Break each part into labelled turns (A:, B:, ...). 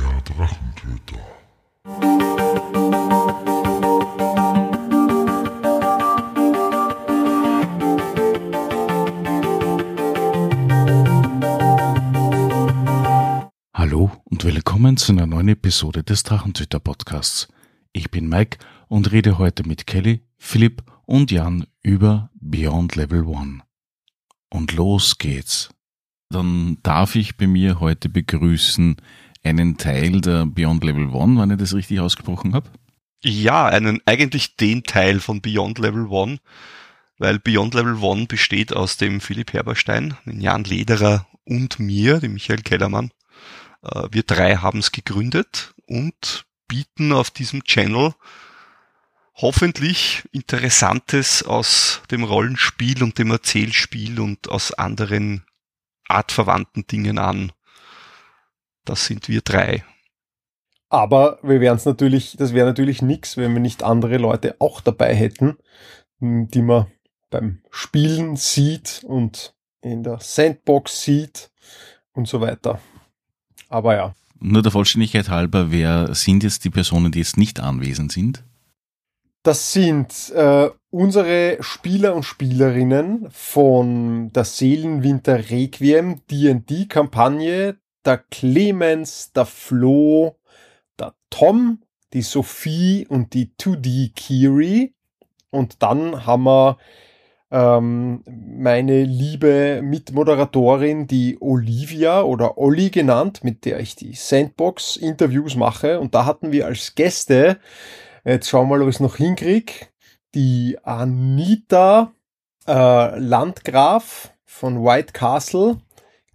A: Der Drachentöter.
B: Hallo und willkommen zu einer neuen Episode des Drachenzüchter Podcasts. Ich bin Mike und rede heute mit Kelly, Philipp und Jan über Beyond Level One. Und los geht's. Dann darf ich bei mir heute begrüßen einen Teil der Beyond Level One, wenn ich das richtig ausgesprochen habe.
C: Ja, einen eigentlich den Teil von Beyond Level One, weil Beyond Level One besteht aus dem Philipp Herberstein, den Jan Lederer und mir, dem Michael Kellermann. Äh, wir drei haben es gegründet und bieten auf diesem Channel hoffentlich Interessantes aus dem Rollenspiel und dem Erzählspiel und aus anderen artverwandten Dingen an. Das sind wir drei.
D: Aber wir wären es natürlich, das wäre natürlich nix, wenn wir nicht andere Leute auch dabei hätten, die man beim Spielen sieht und in der Sandbox sieht und so weiter. Aber ja.
B: Nur der Vollständigkeit halber, wer sind jetzt die Personen, die jetzt nicht anwesend sind?
D: Das sind äh, unsere Spieler und Spielerinnen von der Seelenwinter Requiem D&D Kampagne, der Clemens, der Flo, der Tom, die Sophie und die 2D Kiri. Und dann haben wir ähm, meine liebe Mitmoderatorin, die Olivia oder Olli genannt, mit der ich die Sandbox-Interviews mache. Und da hatten wir als Gäste, jetzt schauen wir mal, ob ich es noch hinkriege, die Anita äh, Landgraf von White Castle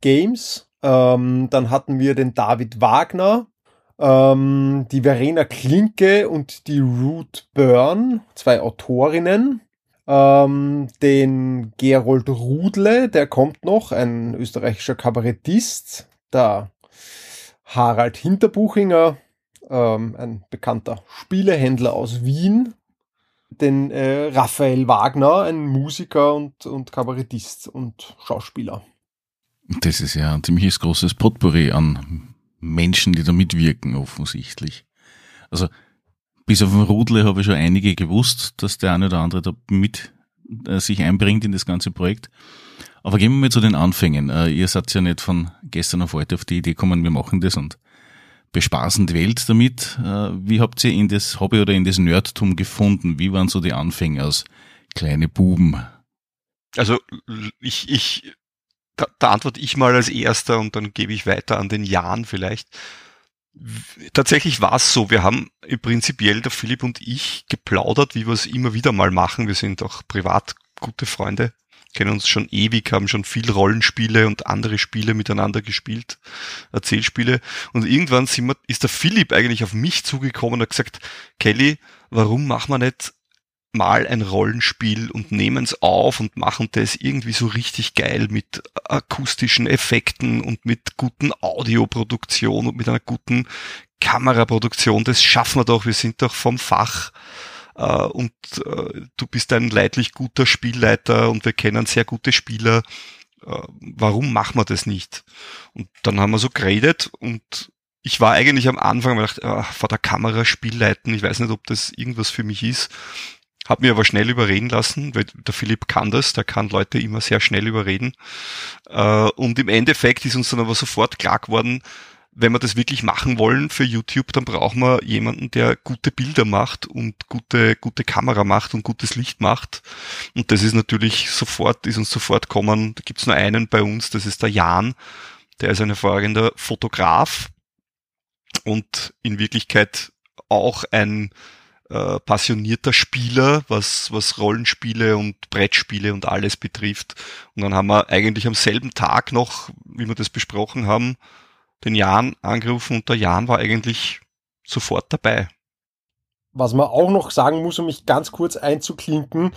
D: Games. Ähm, dann hatten wir den David Wagner, ähm, die Verena Klinke und die Ruth Byrne, zwei Autorinnen. Ähm, den Gerold Rudle, der kommt noch, ein österreichischer Kabarettist. Der Harald Hinterbuchinger, ähm, ein bekannter Spielehändler aus Wien. Den äh, Raphael Wagner, ein Musiker und, und Kabarettist und Schauspieler.
B: Das ist ja ein ziemliches großes Potpourri an Menschen, die da mitwirken, offensichtlich. Also, bis auf den Rudle habe ich schon einige gewusst, dass der eine oder andere da mit äh, sich einbringt in das ganze Projekt. Aber gehen wir mal zu den Anfängen. Äh, ihr seid ja nicht von gestern auf heute auf die Idee gekommen, wir machen das und bespaßen die Welt damit. Äh, wie habt ihr in das Hobby oder in das Nerdtum gefunden? Wie waren so die Anfänge als kleine Buben?
C: Also ich, ich, da, da antworte ich mal als erster und dann gebe ich weiter an den Jan vielleicht. Tatsächlich war es so, wir haben prinzipiell der Philipp und ich geplaudert, wie wir es immer wieder mal machen. Wir sind auch privat gute Freunde, kennen uns schon ewig, haben schon viel Rollenspiele und andere Spiele miteinander gespielt, Erzählspiele. Und irgendwann sind wir, ist der Philipp eigentlich auf mich zugekommen und hat gesagt, Kelly, warum machen wir nicht mal ein Rollenspiel und nehmen es auf und machen das irgendwie so richtig geil mit akustischen Effekten und mit guten Audioproduktion und mit einer guten Kameraproduktion. Das schaffen wir doch. Wir sind doch vom Fach. Uh, und uh, du bist ein leidlich guter Spielleiter und wir kennen sehr gute Spieler. Uh, warum machen wir das nicht? Und dann haben wir so geredet und ich war eigentlich am Anfang, weil ich dachte, vor der Kamera Spielleiten, ich weiß nicht, ob das irgendwas für mich ist. Hab mir aber schnell überreden lassen, weil der Philipp kann das, der kann Leute immer sehr schnell überreden. Äh, und im Endeffekt ist uns dann aber sofort klar geworden, wenn wir das wirklich machen wollen für YouTube, dann brauchen wir jemanden, der gute Bilder macht und gute, gute Kamera macht und gutes Licht macht. Und das ist natürlich sofort, ist uns sofort kommen, da gibt's nur einen bei uns, das ist der Jan, der ist ein hervorragender Fotograf und in Wirklichkeit auch ein äh, passionierter Spieler, was, was Rollenspiele und Brettspiele und alles betrifft. Und dann haben wir eigentlich am selben Tag noch, wie wir das besprochen haben, den Jan angerufen und der Jan war eigentlich sofort dabei.
D: Was man auch noch sagen muss, um mich ganz kurz einzuklinken,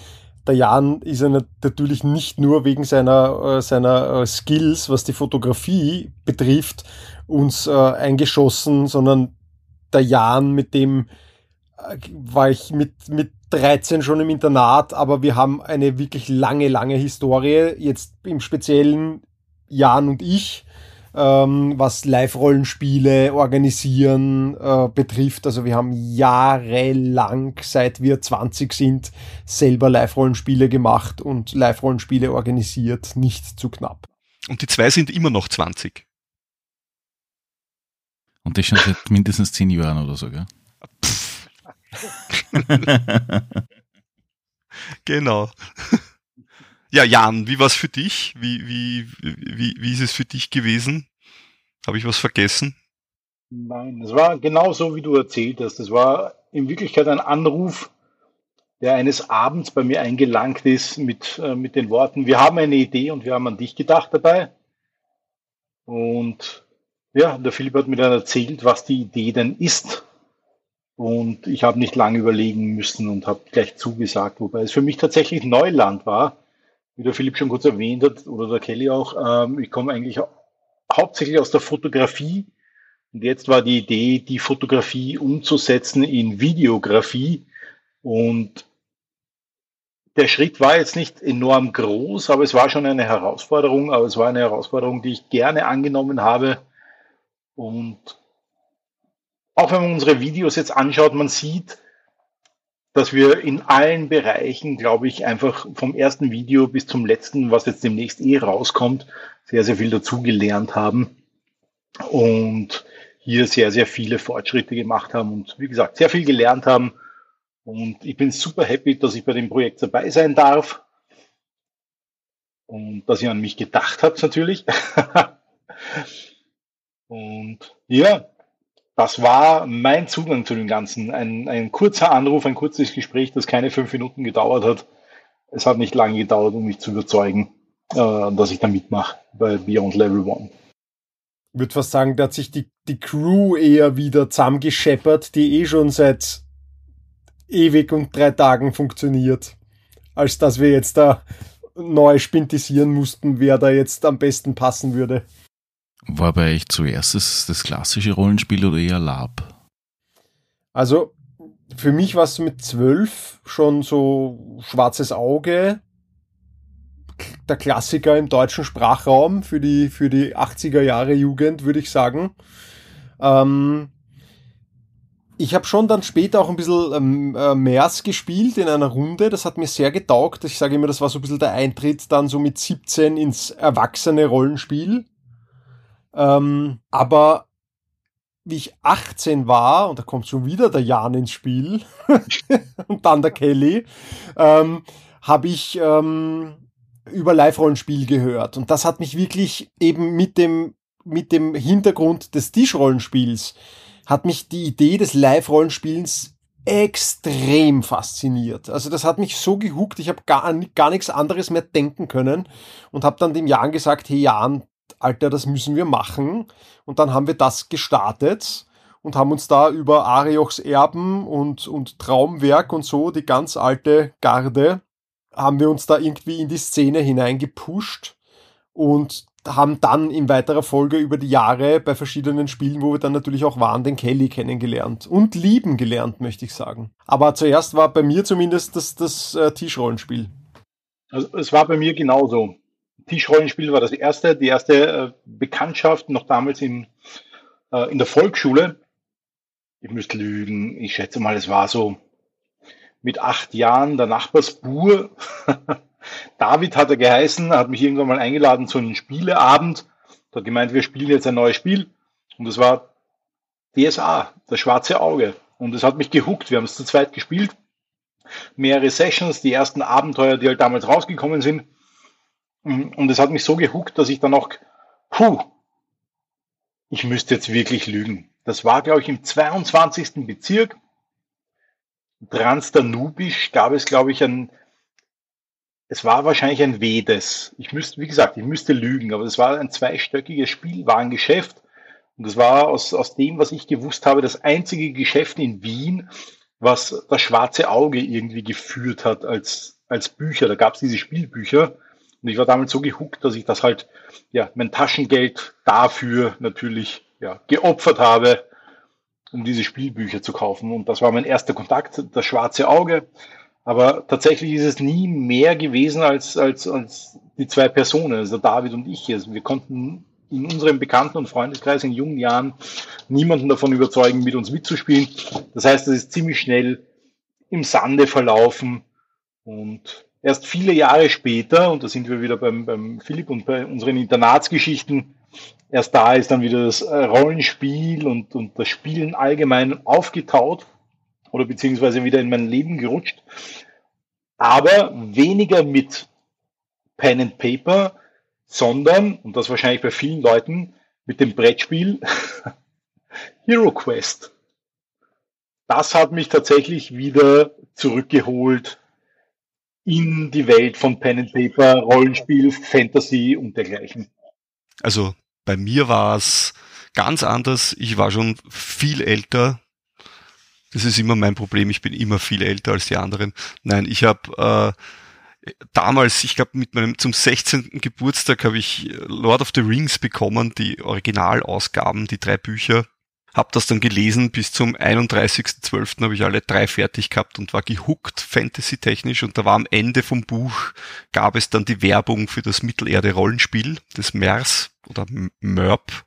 D: der Jan ist ja natürlich nicht nur wegen seiner, äh, seiner äh, Skills, was die Fotografie betrifft, uns eingeschossen, sondern der Jan, mit dem war ich mit, mit 13 schon im Internat, aber wir haben eine wirklich lange, lange Historie. Jetzt im speziellen Jan und ich. ähm, was Live-Rollenspiele organisieren äh, betrifft. Also wir haben jahrelang, seit wir 20 sind, selber Live-Rollenspiele gemacht und Live-Rollenspiele organisiert, nicht zu knapp.
C: Und die zwei sind immer noch 20.
B: Und das schon seit mindestens zehn Jahren oder so, gell?
C: genau. Ja, Jan, wie war's für dich? Wie, wie, wie, wie ist es für dich gewesen? Habe ich was vergessen?
A: Nein, es war genau so, wie du erzählt hast. Es war in Wirklichkeit ein Anruf, der eines Abends bei mir eingelangt ist mit, äh, mit den Worten, wir haben eine Idee und wir haben an dich gedacht dabei. Und ja, der Philipp hat mir dann erzählt, was die Idee denn ist. Und ich habe nicht lange überlegen müssen und habe gleich zugesagt, wobei es für mich tatsächlich Neuland war wie der Philipp schon kurz erwähnt hat, oder der Kelly auch, ähm, ich komme eigentlich hauptsächlich aus der Fotografie. Und jetzt war die Idee, die Fotografie umzusetzen in Videografie. Und der Schritt war jetzt nicht enorm groß, aber es war schon eine Herausforderung. Aber es war eine Herausforderung, die ich gerne angenommen habe. Und auch wenn man unsere Videos jetzt anschaut, man sieht, dass wir in allen Bereichen, glaube ich, einfach vom ersten Video bis zum letzten, was jetzt demnächst eh rauskommt, sehr, sehr viel dazugelernt haben und hier sehr, sehr viele Fortschritte gemacht haben und wie gesagt, sehr viel gelernt haben. Und ich bin super happy, dass ich bei dem Projekt dabei sein darf und dass ihr an mich gedacht habt natürlich. und ja, das war mein Zugang zu dem Ganzen. Ein, ein kurzer Anruf, ein kurzes Gespräch, das keine fünf Minuten gedauert hat. Es hat nicht lange gedauert, um mich zu überzeugen, äh, dass ich da mitmache bei Beyond Level One.
D: Würde fast sagen, da hat sich die, die Crew eher wieder zusammengescheppert, die eh schon seit ewig und drei Tagen funktioniert, als dass wir jetzt da neu spintisieren mussten, wer da jetzt am besten passen würde.
B: War bei euch zuerst das, das klassische Rollenspiel oder eher Lab?
D: Also für mich war es mit zwölf schon so schwarzes Auge, der Klassiker im deutschen Sprachraum für die, für die 80er Jahre Jugend, würde ich sagen. Ähm, ich habe schon dann später auch ein bisschen ähm, äh, MERS gespielt in einer Runde. Das hat mir sehr getaugt. Ich sage immer, das war so ein bisschen der Eintritt dann so mit 17 ins erwachsene Rollenspiel. Ähm, aber wie ich 18 war, und da kommt schon wieder der Jan ins Spiel, und dann der Kelly, ähm, habe ich ähm, über Live-Rollenspiel gehört. Und das hat mich wirklich eben mit dem, mit dem Hintergrund des Tischrollenspiels, hat mich die Idee des Live-Rollenspiels extrem fasziniert. Also das hat mich so gehuckt, ich habe gar, gar nichts anderes mehr denken können und habe dann dem Jan gesagt, hey Jan, Alter, das müssen wir machen. Und dann haben wir das gestartet und haben uns da über Ariochs Erben und, und Traumwerk und so, die ganz alte Garde, haben wir uns da irgendwie in die Szene hineingepusht und haben dann in weiterer Folge über die Jahre bei verschiedenen Spielen, wo wir dann natürlich auch waren, den Kelly kennengelernt und lieben gelernt, möchte ich sagen. Aber zuerst war bei mir zumindest das, das äh, Tischrollenspiel.
A: Also es war bei mir genauso. Tischrollenspiel war das erste, die erste äh, Bekanntschaft, noch damals in, äh, in der Volksschule. Ich müsste lügen, ich schätze mal, es war so mit acht Jahren der Nachbarsbur. David hat er geheißen, hat mich irgendwann mal eingeladen zu einem Spieleabend. Hat gemeint, wir spielen jetzt ein neues Spiel. Und es war DSA, das schwarze Auge. Und es hat mich gehuckt. Wir haben es zu zweit gespielt. Mehrere Sessions, die ersten Abenteuer, die halt damals rausgekommen sind. Mhm. Und es hat mich so gehuckt, dass ich dann auch, puh, ich müsste jetzt wirklich lügen. Das war, glaube ich, im 22. Bezirk. Transdanubisch gab es, glaube ich, ein, es war wahrscheinlich ein Vedes. Ich müsste, wie gesagt, ich müsste lügen, aber es war ein zweistöckiges Spielwarengeschäft. Und das war aus, aus dem, was ich gewusst habe, das einzige Geschäft in Wien, was das schwarze Auge irgendwie geführt hat als, als Bücher. Da gab es diese Spielbücher. Und ich war damals so gehuckt, dass ich das halt, ja, mein Taschengeld dafür natürlich, ja, geopfert habe, um diese Spielbücher zu kaufen. Und das war mein erster Kontakt, das schwarze Auge. Aber tatsächlich ist es nie mehr gewesen als, als, als die zwei Personen, also David und ich. Also wir konnten in unserem Bekannten- und Freundeskreis in jungen Jahren niemanden davon überzeugen, mit uns mitzuspielen. Das heißt, es ist ziemlich schnell im Sande verlaufen und erst viele Jahre später, und da sind wir wieder beim, beim Philipp und bei unseren Internatsgeschichten, erst da ist dann wieder das äh, Rollenspiel und, und das Spielen allgemein aufgetaut oder beziehungsweise wieder in mein Leben gerutscht. Aber weniger mit Pen and Paper, sondern, und das wahrscheinlich bei vielen Leuten, mit dem Brettspiel Hero Quest. Das hat mich tatsächlich wieder zurückgeholt in die Welt von Pen and Paper, Rollenspiel, Fantasy und dergleichen.
C: Also bei mir war es ganz anders. Ich war schon viel älter. Das ist immer mein Problem. Ich bin immer viel älter als die anderen. Nein, ich habe äh, damals, ich glaube, mit meinem zum 16. Geburtstag habe ich Lord of the Rings bekommen, die Originalausgaben, die drei Bücher. Hab das dann gelesen, bis zum 31.12. habe ich alle drei fertig gehabt und war gehuckt fantasy-technisch und da war am Ende vom Buch, gab es dann die Werbung für das Mittelerde-Rollenspiel des MERS oder MERP.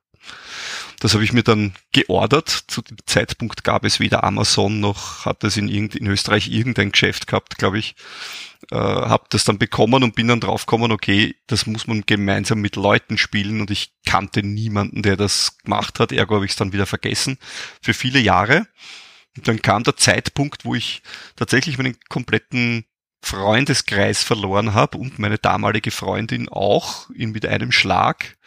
C: Das habe ich mir dann geordert. Zu dem Zeitpunkt gab es weder Amazon noch hat es in, in Österreich irgendein Geschäft gehabt, glaube ich äh, habe das dann bekommen und bin dann draufgekommen, okay, das muss man gemeinsam mit Leuten spielen und ich kannte niemanden, der das gemacht hat, ergo habe ich es dann wieder vergessen für viele Jahre. Und dann kam der Zeitpunkt, wo ich tatsächlich meinen kompletten Freundeskreis verloren habe und meine damalige Freundin auch in, mit einem Schlag,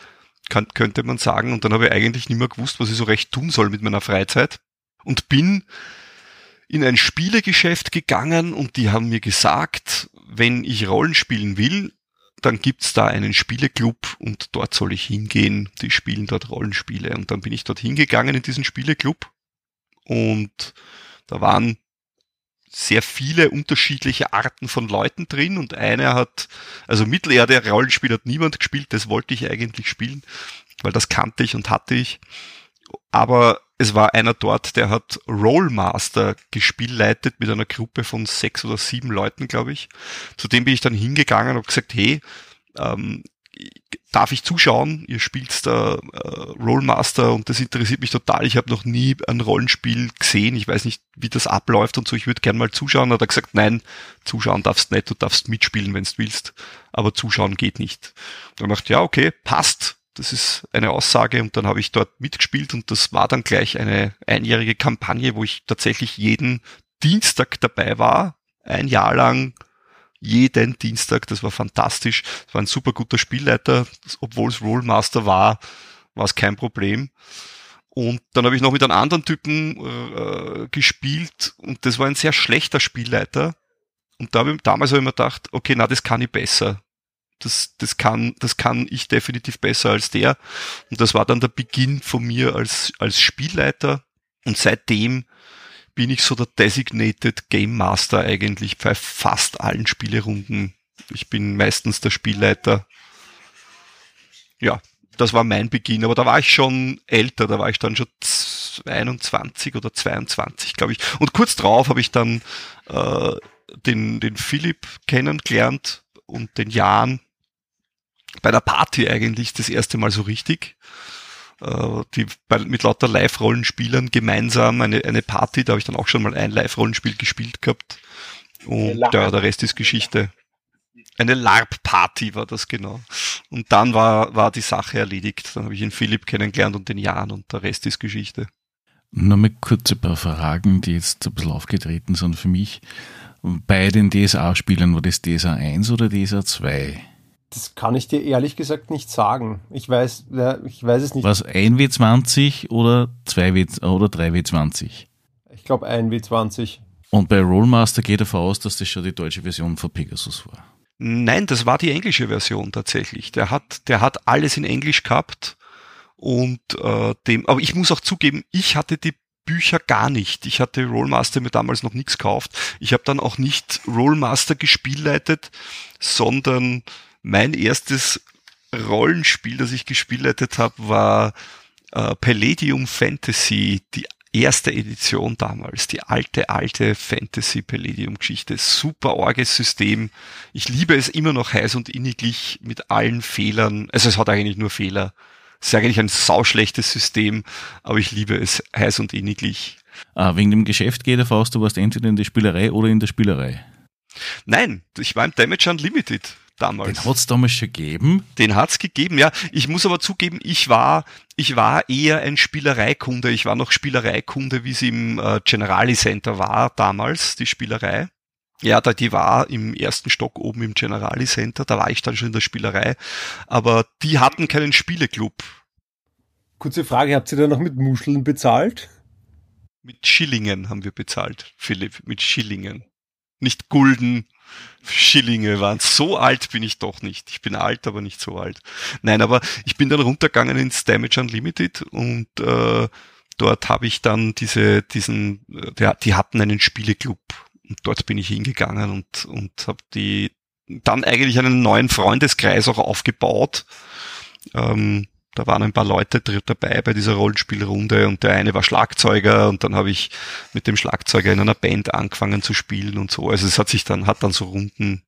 C: kann, könnte man sagen. Und dann habe ich eigentlich nicht mehr gewusst, was ich so recht tun soll mit meiner Freizeit und bin in ein Spielegeschäft gegangen und die haben mir gesagt, wenn ich Rollen spielen will, dann gibt's da einen Spieleclub und dort soll ich hingehen. Die spielen dort Rollenspiele. Und dann bin ich dort hingegangen in diesen Spieleclub und da waren sehr viele unterschiedliche Arten von Leuten drin und einer hat, also Mittelerde Rollenspiel hat niemand gespielt, das wollte ich eigentlich spielen, weil das kannte ich und hatte ich. Aber es war einer dort, der hat Rollmaster gespielleitet mit einer Gruppe von sechs oder sieben Leuten, glaube ich. Zu dem bin ich dann hingegangen und habe gesagt, hey, ähm, darf ich zuschauen? Ihr spielt da äh, Rollmaster und das interessiert mich total. Ich habe noch nie ein Rollenspiel gesehen. Ich weiß nicht, wie das abläuft und so. Ich würde gern mal zuschauen. Hat er gesagt, nein, zuschauen darfst nicht. Du darfst mitspielen, wenn du willst. Aber zuschauen geht nicht. Dann dachte ja, okay, passt das ist eine Aussage und dann habe ich dort mitgespielt und das war dann gleich eine einjährige Kampagne, wo ich tatsächlich jeden Dienstag dabei war, ein Jahr lang jeden Dienstag, das war fantastisch. Es war ein super guter Spielleiter, obwohl es Rollmaster war, war es kein Problem. Und dann habe ich noch mit einem anderen Typen äh, gespielt und das war ein sehr schlechter Spielleiter. Und da hab ich, damals habe ich mir gedacht, okay, na, das kann ich besser das, das kann, das kann ich definitiv besser als der. Und das war dann der Beginn von mir als, als Spielleiter. Und seitdem bin ich so der Designated Game Master eigentlich bei fast allen Spielerunden. Ich bin meistens der Spielleiter. Ja, das war mein Beginn, aber da war ich schon älter, da war ich dann schon 21 oder 22, glaube ich. Und kurz drauf habe ich dann äh, den, den Philipp kennengelernt und den Jan bei der Party eigentlich das erste Mal so richtig. Äh, die bei, mit lauter Live-Rollenspielern gemeinsam eine, eine Party, da habe ich dann auch schon mal ein Live-Rollenspiel gespielt gehabt. Und ja, der Rest ist Geschichte. Eine LARP-Party war das genau. Und dann war, war die Sache erledigt. Dann habe ich den Philipp kennengelernt und den Jan und der Rest ist Geschichte.
B: Nur mal kurz ein paar Fragen, die jetzt ein bisschen aufgetreten sind für mich. Bei den DSA-Spielern war das DSA 1 oder DSA 2?
D: Das kann ich dir ehrlich gesagt nicht sagen. Ich weiß, ja, ich weiß es nicht.
B: Was 1W20 oder 2W oder 3W20?
D: Ich glaube 1W20.
B: Und bei Rollmaster geht davon aus, dass das schon die deutsche Version von Pegasus war.
C: Nein, das war die englische Version tatsächlich. Der hat, der hat alles in Englisch gehabt und äh, dem. Aber ich muss auch zugeben, ich hatte die Bücher gar nicht. Ich hatte Rollmaster mir damals noch nichts gekauft. Ich habe dann auch nicht Rollmaster gespielleitet, sondern mein erstes Rollenspiel, das ich gespielt habe, war äh, Palladium Fantasy, die erste Edition damals, die alte, alte Fantasy Palladium Geschichte. Super orges System. Ich liebe es immer noch heiß und inniglich mit allen Fehlern. Also es hat eigentlich nur Fehler. ist eigentlich ein sauschlechtes System, aber ich liebe es heiß und inniglich.
B: Ah, wegen dem Geschäft geht davon aus, du warst entweder in der Spielerei oder in der Spielerei.
C: Nein, ich war im Damage Unlimited damals.
B: Den hat's damals schon gegeben?
C: Den hat's gegeben, ja. Ich muss aber zugeben, ich war, ich war eher ein Spielereikunde. Ich war noch Spielereikunde, wie sie im äh, Generali Center war damals, die Spielerei. Ja, da die war im ersten Stock oben im Generali Center, da war ich dann schon in der Spielerei, aber die hatten keinen Spieleclub.
D: Kurze Frage, habt ihr da noch mit Muscheln bezahlt?
C: Mit Schillingen haben wir bezahlt, Philipp, mit Schillingen. Nicht Gulden, Schillinge waren. So alt bin ich doch nicht. Ich bin alt, aber nicht so alt. Nein, aber ich bin dann runtergegangen ins Damage Unlimited und äh, dort habe ich dann diese, diesen, der, die hatten einen Spieleclub und dort bin ich hingegangen und, und habe die dann eigentlich einen neuen Freundeskreis auch aufgebaut. Ähm, da waren ein paar Leute dabei bei dieser Rollenspielrunde und der eine war Schlagzeuger und dann habe ich mit dem Schlagzeuger in einer Band angefangen zu spielen und so. Also es hat sich dann, hat dann so Runden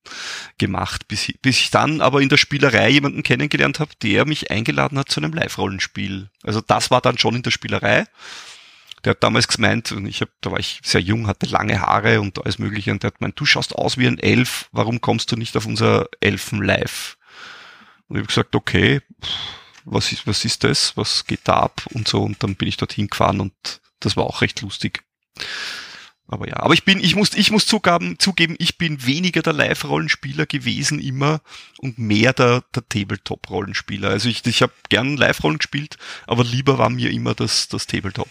C: gemacht, bis, bis ich dann aber in der Spielerei jemanden kennengelernt habe, der mich eingeladen hat zu einem Live-Rollenspiel. Also das war dann schon in der Spielerei. Der hat damals gemeint, und ich hab, da war ich sehr jung, hatte lange Haare und alles mögliche, und der hat gemeint, du schaust aus wie ein Elf, warum kommst du nicht auf unser Elfen live? Und ich habe gesagt, okay, was ist, was ist das, was geht da ab und so. Und dann bin ich dorthin gefahren und das war auch recht lustig. Aber ja, aber ich bin, ich muss, ich muss zugeben, zugeben, ich bin weniger der Live-Rollenspieler gewesen immer und mehr der, der Tabletop-Rollenspieler. Also ich, ich habe gern Live-Rollen gespielt, aber lieber war mir immer das, das Tabletop.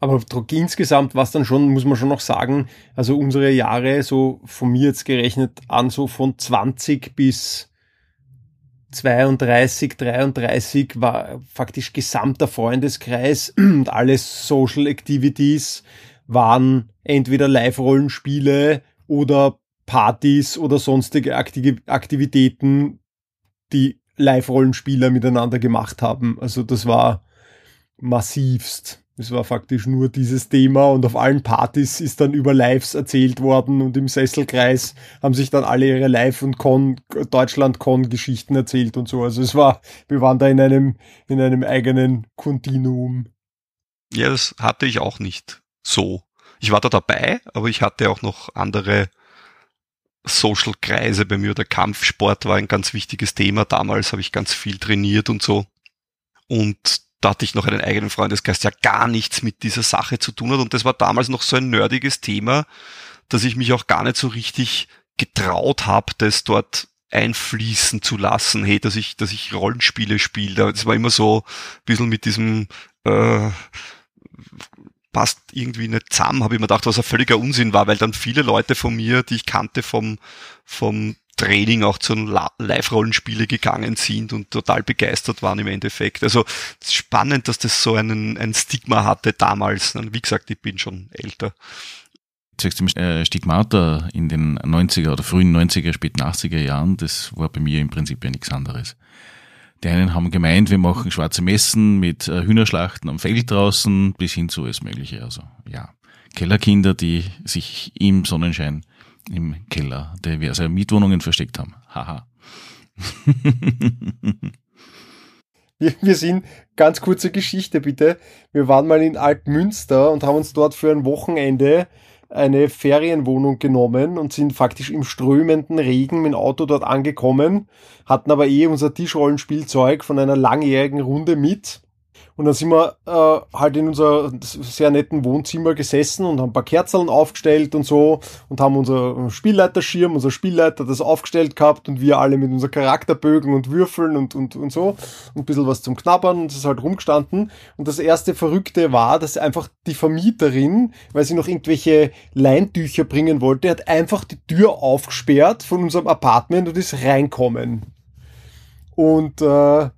D: Aber insgesamt was dann schon, muss man schon noch sagen, also unsere Jahre, so von mir jetzt gerechnet an, so von 20 bis 32, 33 war faktisch gesamter Freundeskreis und alle Social Activities waren entweder Live-Rollenspiele oder Partys oder sonstige Aktivitäten, die Live-Rollenspieler miteinander gemacht haben. Also das war massivst. Es war faktisch nur dieses Thema und auf allen Partys ist dann über Lives erzählt worden und im Sesselkreis haben sich dann alle ihre Live- und Con, Deutschland-Con-Geschichten erzählt und so. Also es war, wir waren da in einem, in einem eigenen Kontinuum.
C: Ja, das hatte ich auch nicht so. Ich war da dabei, aber ich hatte auch noch andere Social-Kreise bei mir. Der Kampfsport war ein ganz wichtiges Thema. Damals habe ich ganz viel trainiert und so. Und da hatte ich noch einen eigenen Freundeskreis, der gar nichts mit dieser Sache zu tun hat. Und das war damals noch so ein nerdiges Thema, dass ich mich auch gar nicht so richtig getraut habe, das dort einfließen zu lassen, hey, dass ich, dass ich Rollenspiele spiele. Das war immer so ein bisschen mit diesem äh, passt irgendwie nicht zusammen, habe ich mir gedacht, was ein völliger Unsinn war, weil dann viele Leute von mir, die ich kannte vom, vom Training auch zu Live-Rollenspiele gegangen sind und total begeistert waren im Endeffekt. Also spannend, dass das so einen, ein Stigma hatte damals. Und wie gesagt, ich bin schon älter.
B: Äh, Stigmata in den 90er oder frühen 90er, späten 80er Jahren, das war bei mir im Prinzip ja nichts anderes. Die einen haben gemeint, wir machen schwarze Messen mit äh, Hühnerschlachten am Feld draußen bis hin zu alles Mögliche. Also ja, Kellerkinder, die sich im Sonnenschein im Keller diverse Mietwohnungen versteckt haben. Haha.
D: wir, wir sind, ganz kurze Geschichte bitte. Wir waren mal in Altmünster und haben uns dort für ein Wochenende eine Ferienwohnung genommen und sind faktisch im strömenden Regen mit dem Auto dort angekommen, hatten aber eh unser Tischrollenspielzeug von einer langjährigen Runde mit und dann sind wir äh, halt in unser sehr netten Wohnzimmer gesessen und haben ein paar Kerzeln aufgestellt und so und haben unser Spielleiterschirm, unser Spielleiter das aufgestellt gehabt und wir alle mit unseren Charakterbögen und Würfeln und, und, und so und ein bisschen was zum Knabbern und es ist halt rumgestanden. Und das erste Verrückte war, dass einfach die Vermieterin, weil sie noch irgendwelche Leintücher bringen wollte, hat einfach die Tür aufgesperrt von unserem Apartment und ist reinkommen. Und äh,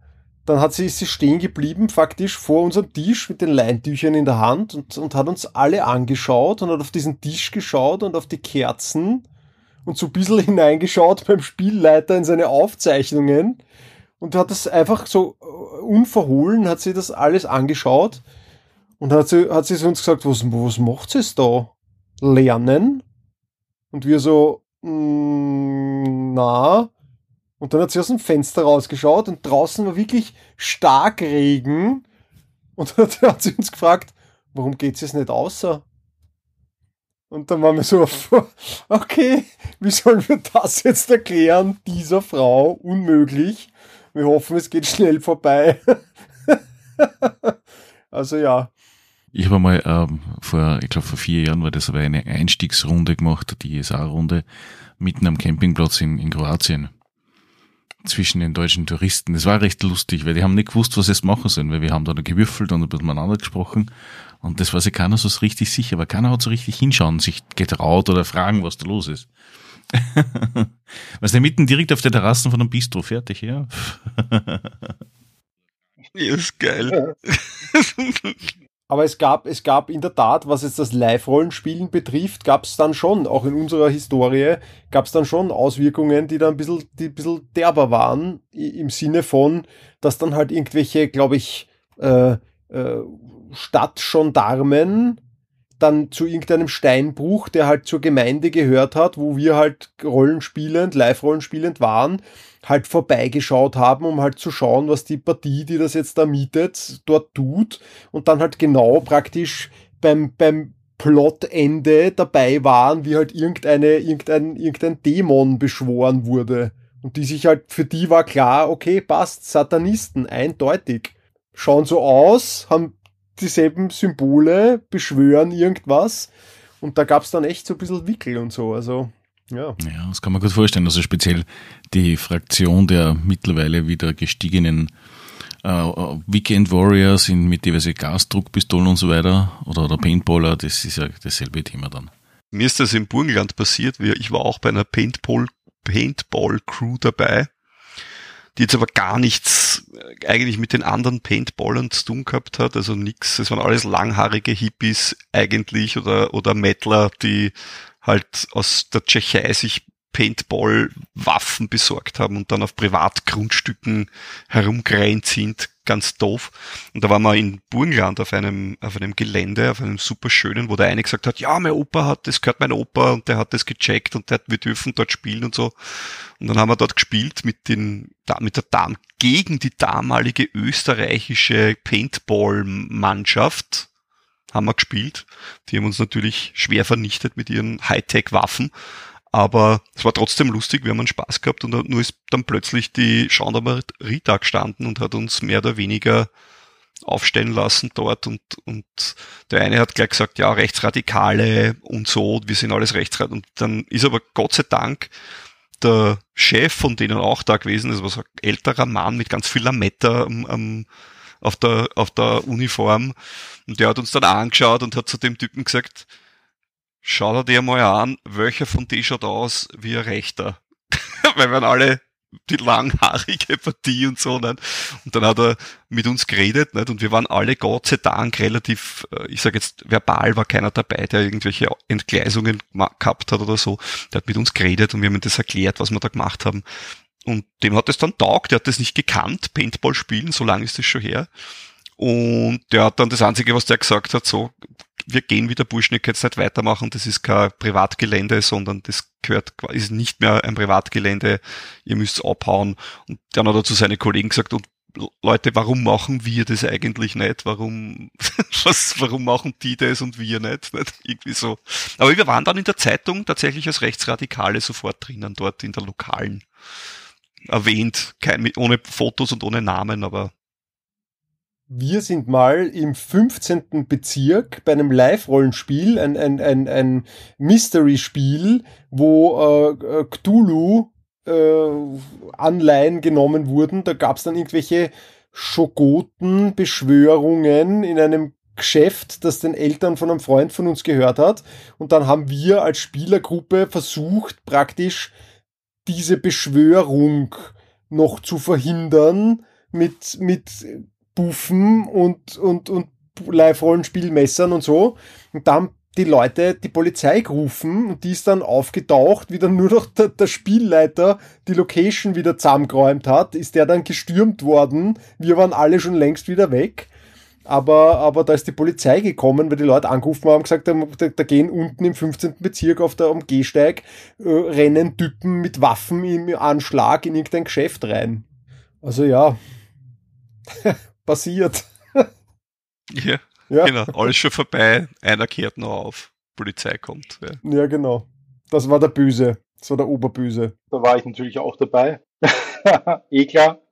D: dann hat sie, ist sie stehen geblieben, faktisch vor unserem Tisch mit den Leintüchern in der Hand und, und hat uns alle angeschaut und hat auf diesen Tisch geschaut und auf die Kerzen und so ein bisschen hineingeschaut beim Spielleiter in seine Aufzeichnungen und hat das einfach so äh, unverhohlen, hat sie das alles angeschaut und hat sie, hat sie uns gesagt, was, was macht sie da? Lernen? Und wir so, mm, na, Und dann hat sie aus dem Fenster rausgeschaut und draußen war wirklich stark Regen. Und dann hat sie uns gefragt, warum geht's jetzt nicht außer? Und dann waren wir so, okay, wie sollen wir das jetzt erklären? Dieser Frau unmöglich. Wir hoffen, es geht schnell vorbei. also ja.
B: Ich habe mal ähm, vor, ich glaube vor vier Jahren war das aber eine Einstiegsrunde gemacht, die ISA-Runde, mitten am Campingplatz in, in Kroatien zwischen den deutschen Touristen. Das war recht lustig, weil die haben nicht gewusst, was sie jetzt machen sollen, weil wir haben da gewürfelt und ein bisschen miteinander gesprochen und das war sich keiner so richtig sicher, aber keiner hat so richtig hinschauen, sich getraut oder fragen, was da los ist. was der mitten direkt auf der Terrassen von einem Bistro fertig, ja.
C: ist geil.
D: Aber es gab, es gab in der Tat, was jetzt das Live-Rollenspielen betrifft, gab es dann schon, auch in unserer Historie, gab es dann schon Auswirkungen, die dann ein bisschen, die ein bisschen derber waren, im Sinne von, dass dann halt irgendwelche, glaube ich, äh, äh, Stadtgendarmen dann zu irgendeinem Steinbruch, der halt zur Gemeinde gehört hat, wo wir halt rollenspielend, live-rollenspielend waren, halt vorbeigeschaut haben, um halt zu schauen, was die Partie, die das jetzt da mietet, dort tut und dann halt genau praktisch beim, beim Plotende dabei waren, wie halt irgendeine, irgendein, irgendein Dämon beschworen wurde. Und die sich halt, für die war klar, okay, passt, Satanisten, eindeutig. Schauen so aus, haben dieselben Symbole, beschwören irgendwas. Und da gab's dann echt so ein bisschen Wickel und so. Also ja.
B: ja, das kann man gut vorstellen. Also speziell die Fraktion der mittlerweile wieder gestiegenen äh, Weekend Warriors in, mit diverse Gasdruckpistolen und so weiter oder, oder Paintballer, das ist ja dasselbe Thema dann.
C: Mir ist das im Burgenland passiert. Ich war auch bei einer Paintball, Paintball Crew dabei, die jetzt aber gar nichts äh, eigentlich mit den anderen Paintballern zu tun gehabt hat, also nix. Es waren alles langhaarige Hippies eigentlich oder, oder Mettler, die halt aus der Tschechei sich Paintball-Waffen besorgt haben und dann auf Privatgrundstücken herumgerannt sind, ganz doof. Und da waren wir in Burgenland auf einem, auf einem Gelände, auf einem super schönen, wo der eine gesagt hat, ja, mein Opa hat, das gehört mein Opa und der hat das gecheckt und der, wir dürfen dort spielen und so. Und dann haben wir dort gespielt mit den, mit der Dame, gegen die damalige österreichische Paintball-Mannschaft haben wir gespielt. Die haben uns natürlich schwer vernichtet mit ihren Hightech-Waffen. Aber es war trotzdem lustig, wir haben einen Spaß gehabt und nur ist dann plötzlich die Gendarmerie da gestanden und hat uns mehr oder weniger aufstellen lassen dort und, und der eine hat gleich gesagt, ja, Rechtsradikale und so, wir sind alles Rechtsradikale. Und dann ist aber Gott sei Dank der Chef von denen auch da gewesen, das war so ein älterer Mann mit ganz viel Lametta am, am, auf, der, auf der Uniform und der hat uns dann angeschaut und hat zu dem Typen gesagt, schau dir mal an, welcher von die schaut aus wie ein Rechter. Weil wir alle die langhaarige Partie und so, nicht? Und dann hat er mit uns geredet, nicht? Und wir waren alle Gott sei Dank relativ, äh, ich sage jetzt, verbal war keiner dabei, der irgendwelche Entgleisungen gehabt hat oder so. Der hat mit uns geredet und wir haben ihm das erklärt, was wir da gemacht haben. Und dem hat es dann taugt, der hat das nicht gekannt, Paintball spielen, so lange ist das schon her. Und der hat dann das Einzige, was der gesagt hat, so, wir gehen wieder Burschen, ihr könnt nicht weitermachen, das ist kein Privatgelände, sondern das gehört, ist nicht mehr ein Privatgelände, ihr müsst abhauen. Und dann hat er zu seinen Kollegen gesagt, und Leute, warum machen wir das eigentlich nicht? Warum, was, warum machen die das und wir nicht? nicht? Irgendwie so. Aber wir waren dann in der Zeitung tatsächlich als Rechtsradikale sofort drinnen, dort in der lokalen erwähnt, kein, ohne Fotos und ohne Namen, aber
D: wir sind mal im 15. Bezirk bei einem Live-Rollenspiel, ein, ein, ein, ein Mystery-Spiel, wo äh, Cthulhu äh, Anleihen genommen wurden. Da gab es dann irgendwelche Schogoten, Beschwörungen in einem Geschäft, das den Eltern von einem Freund von uns gehört hat. Und dann haben wir als Spielergruppe versucht, praktisch diese Beschwörung noch zu verhindern mit, mit Buffen und, und, und Live-Rollenspielmessern und so. Und da haben die Leute die Polizei gerufen und die ist dann aufgetaucht, wie dann nur noch der, der Spielleiter die Location wieder zusammengeräumt hat, ist der dann gestürmt worden. Wir waren alle schon längst wieder weg. aber, aber da ist die Polizei gekommen, weil die Leute angerufen haben gesagt haben, da, da gehen unten im 15. Bezirk auf der Umgehsteig, äh, rennen Typen mit Waffen im Anschlag in irgendein Geschäft rein. Also ja, passiert.
C: ja, ja, genau. Alles schon vorbei, einer kehrt noch auf, Polizei kommt. Ja.
D: ja, genau. Das war der Böse. Das war der Oberböse.
A: Da war ich natürlich auch dabei. eh klar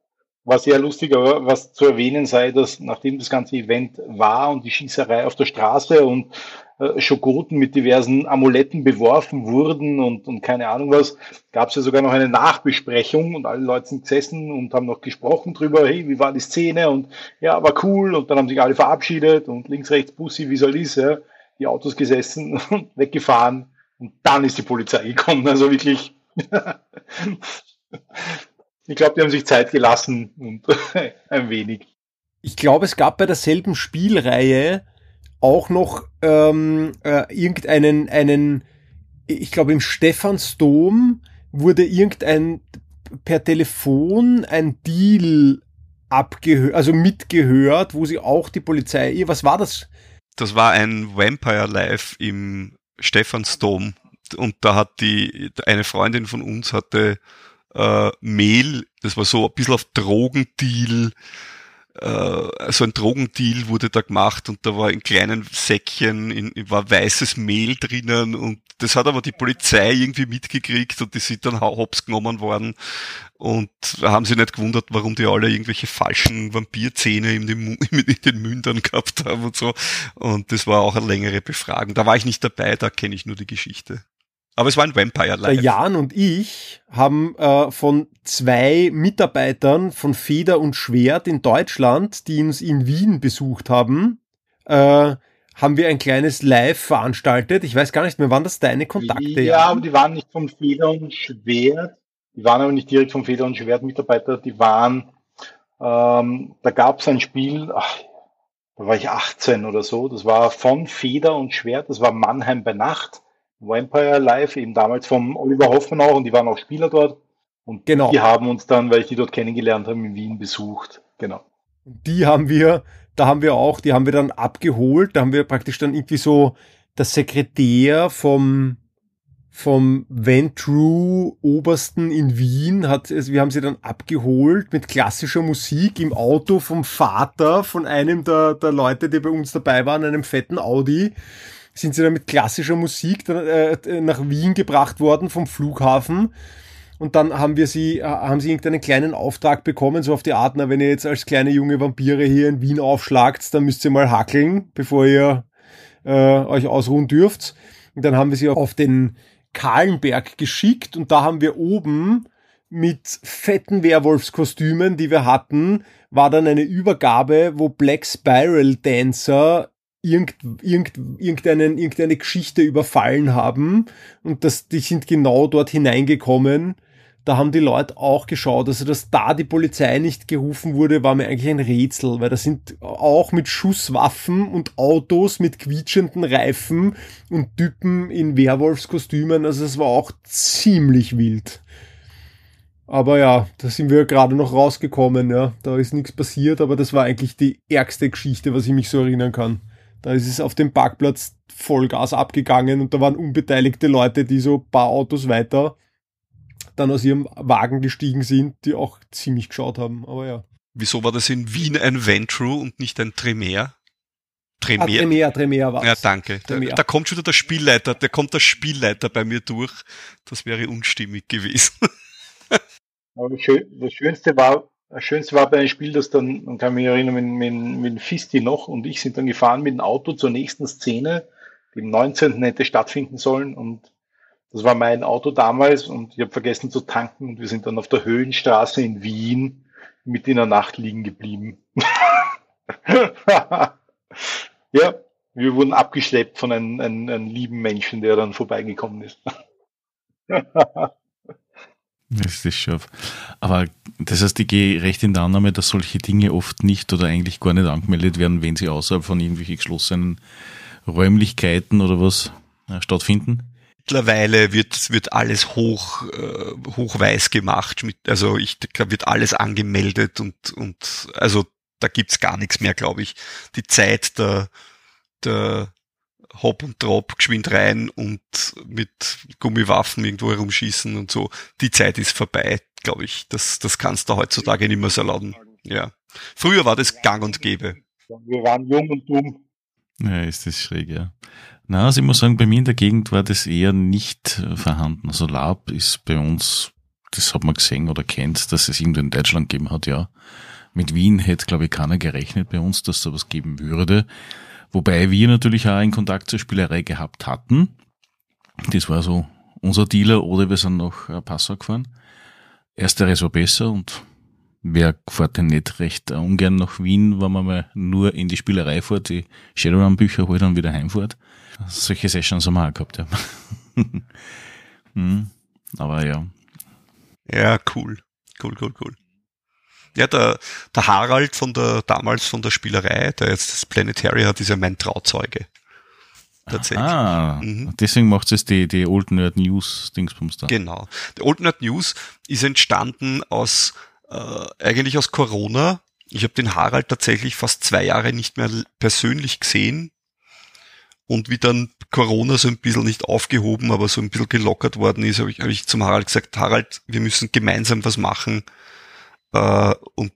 A: war sehr lustig, aber was zu erwähnen sei, dass nachdem das ganze Event war und die Schießerei auf der Straße und äh, Schokoten mit diversen Amuletten beworfen wurden und, und keine Ahnung was, gab es ja sogar noch eine Nachbesprechung und alle Leute sind gesessen und haben noch gesprochen drüber, hey, wie war die Szene? Und ja, war cool. Und dann haben sich alle verabschiedet und links, rechts Bussi, wie soll ich ja, die Autos gesessen und weggefahren. Und dann ist die Polizei gekommen, also wirklich. Ich glaube, die haben sich Zeit gelassen und ein wenig.
D: Ich glaube, es gab bei derselben Spielreihe auch noch ähm, äh, irgendeinen, einen, ich glaube im Stephansdom wurde irgendein per Telefon ein Deal abgehört, also mitgehört, wo sie auch die Polizei, was war das?
C: Das war ein Vampire Live im Stephansdom und da hat die, eine Freundin von uns hatte äh, Mehl, das war so ein bisschen auf Drogendeal, äh, so ein Drogendeal wurde da gemacht und da war in kleinen Säckchen in, war weißes Mehl drinnen und das hat aber die Polizei irgendwie mitgekriegt und die sind dann hops genommen worden und haben sie nicht gewundert, warum die alle irgendwelche falschen Vampirzähne in den, in den Mündern gehabt haben und so. Und das war auch eine längere Befragung. Da war ich nicht dabei, da kenne ich nur die Geschichte. Aber es war ein Vampire Live.
D: Der Jan und ich haben äh, von zwei Mitarbeitern von Feder und Schwert in Deutschland, die uns in Wien besucht haben, äh, haben wir ein kleines Live veranstaltet. Ich weiß gar nicht mehr, waren das deine Kontakte?
A: Ja, aber die waren nicht vom Feder und Schwert. Die waren aber nicht direkt vom Feder und Schwert Mitarbeiter. Die waren, ähm, da gab es ein Spiel, ach, da war ich 18 oder so. Das war von Feder und Schwert. Das war Mannheim bei Nacht Vampire Live, eben damals vom Oliver Hoffmann auch und die waren auch Spieler dort. Und genau. die haben uns dann, weil ich die dort kennengelernt habe, in Wien besucht. Genau.
D: Die haben wir, da haben wir auch, die haben wir dann abgeholt. Da haben wir praktisch dann irgendwie so der Sekretär vom, vom Ventru Obersten in Wien hat, also wir haben sie dann abgeholt mit klassischer Musik im Auto vom Vater von einem der, der Leute, die bei uns dabei waren, einem fetten Audi sind sie dann mit klassischer Musik dann, äh, nach Wien gebracht worden vom Flughafen. Und dann haben wir sie, äh, haben sie irgendeinen kleinen Auftrag bekommen, so auf die Art, na, wenn ihr jetzt als kleine junge Vampire hier in Wien aufschlagt, dann müsst ihr mal hackeln, bevor ihr äh, euch ausruhen dürft. Und dann haben wir sie auf den Kahlenberg geschickt und da haben wir oben mit fetten Werwolfskostümen, die wir hatten, war dann eine Übergabe, wo Black Spiral Dancer irgend, irgend, irgendeinen, irgendeine Geschichte überfallen haben und das, die sind genau dort hineingekommen. Da haben die Leute auch geschaut. Also, dass da die Polizei nicht gerufen wurde, war mir eigentlich ein Rätsel, weil da sind auch mit Schusswaffen und Autos mit quietschenden Reifen und Typen in Werwolfskostümen. Also, es war auch ziemlich wild. Aber ja, da sind wir gerade noch rausgekommen, ja. Da ist nichts passiert, aber das war eigentlich die ärgste Geschichte, was ich mich so erinnern kann. Da ist es auf dem Parkplatz Vollgas abgegangen und da waren unbeteiligte Leute, die so paar Autos weiter dann aus ihrem Wagen gestiegen sind, die auch ziemlich geschaut haben. Aber ja.
C: Wieso war das in Wien ein Ventru und nicht ein Tremere?
D: Tremere, ah, Tremere, Tremere war
C: Ja, danke. Da, da, kommt schon wieder der Spielleiter, da kommt der Spielleiter bei mir durch. Das wäre unstimmig gewesen.
A: Aber das Schönste war, das Schönste war bei einem Spiel, das dann, man kann mich erinnern, mit, mit, mit Fisti noch und ich sind dann gefahren mit dem Auto zur nächsten Szene, die am 19. hätte stattfinden sollen und das war mein Auto damals und ich habe vergessen zu tanken und wir sind dann auf der Höhenstraße in Wien mit in der Nacht liegen geblieben. ja, wir wurden abgeschleppt von einem, einem, einem lieben Menschen, der dann vorbeigekommen ist.
B: Das ist scharf. Aber das heißt, ich gehe recht in der Annahme, dass solche Dinge oft nicht oder eigentlich gar nicht angemeldet werden, wenn sie außerhalb von irgendwelchen geschlossenen Räumlichkeiten oder was äh, stattfinden.
C: Mittlerweile wird, wird alles hoch, äh, hochweiß gemacht. Mit, also ich glaube, wird alles angemeldet und, und also da gibt's gar nichts mehr, glaube ich. Die Zeit der, der Hop und Drop geschwind rein und mit Gummiwaffen irgendwo herumschießen und so. Die Zeit ist vorbei, glaube ich. Das, das kannst du heutzutage nicht mehr so erlauben. Ja. Früher war das gang und gäbe.
A: Wir waren jung und dumm.
B: Ja, ist das schräg, ja. Na, also ich muss sagen, bei mir in der Gegend war das eher nicht vorhanden. Also Lab ist bei uns, das hat man gesehen oder kennt, dass es irgendwo in Deutschland gegeben hat, ja. Mit Wien hätte, glaube ich, keiner gerechnet bei uns, dass da was geben würde. Wobei wir natürlich auch einen Kontakt zur Spielerei gehabt hatten. Das war so unser Dealer oder wir sind nach äh, Passau gefahren. Ersteres war besser und wer fährt denn nicht recht ungern nach Wien, wenn man mal nur in die Spielerei fährt, die Shadowrun-Bücher holt und wieder heimfährt. Solche Sessions haben wir auch gehabt, ja. hm, aber ja.
C: Ja, cool. Cool, cool, cool. Ja, der, der Harald von der, damals von der Spielerei, der jetzt das Planetary hat, ist ja mein Trauzeuge.
B: Tatsächlich. Ah, mhm. deswegen macht es die, die Old Nerd News Dingsbums da.
C: Genau. Der Old Nerd News ist entstanden aus, äh, eigentlich aus Corona. Ich habe den Harald tatsächlich fast zwei Jahre nicht mehr persönlich gesehen. Und wie dann Corona so ein bisschen nicht aufgehoben, aber so ein bisschen gelockert worden ist, habe ich, hab ich zum Harald gesagt, Harald, wir müssen gemeinsam was machen äh, und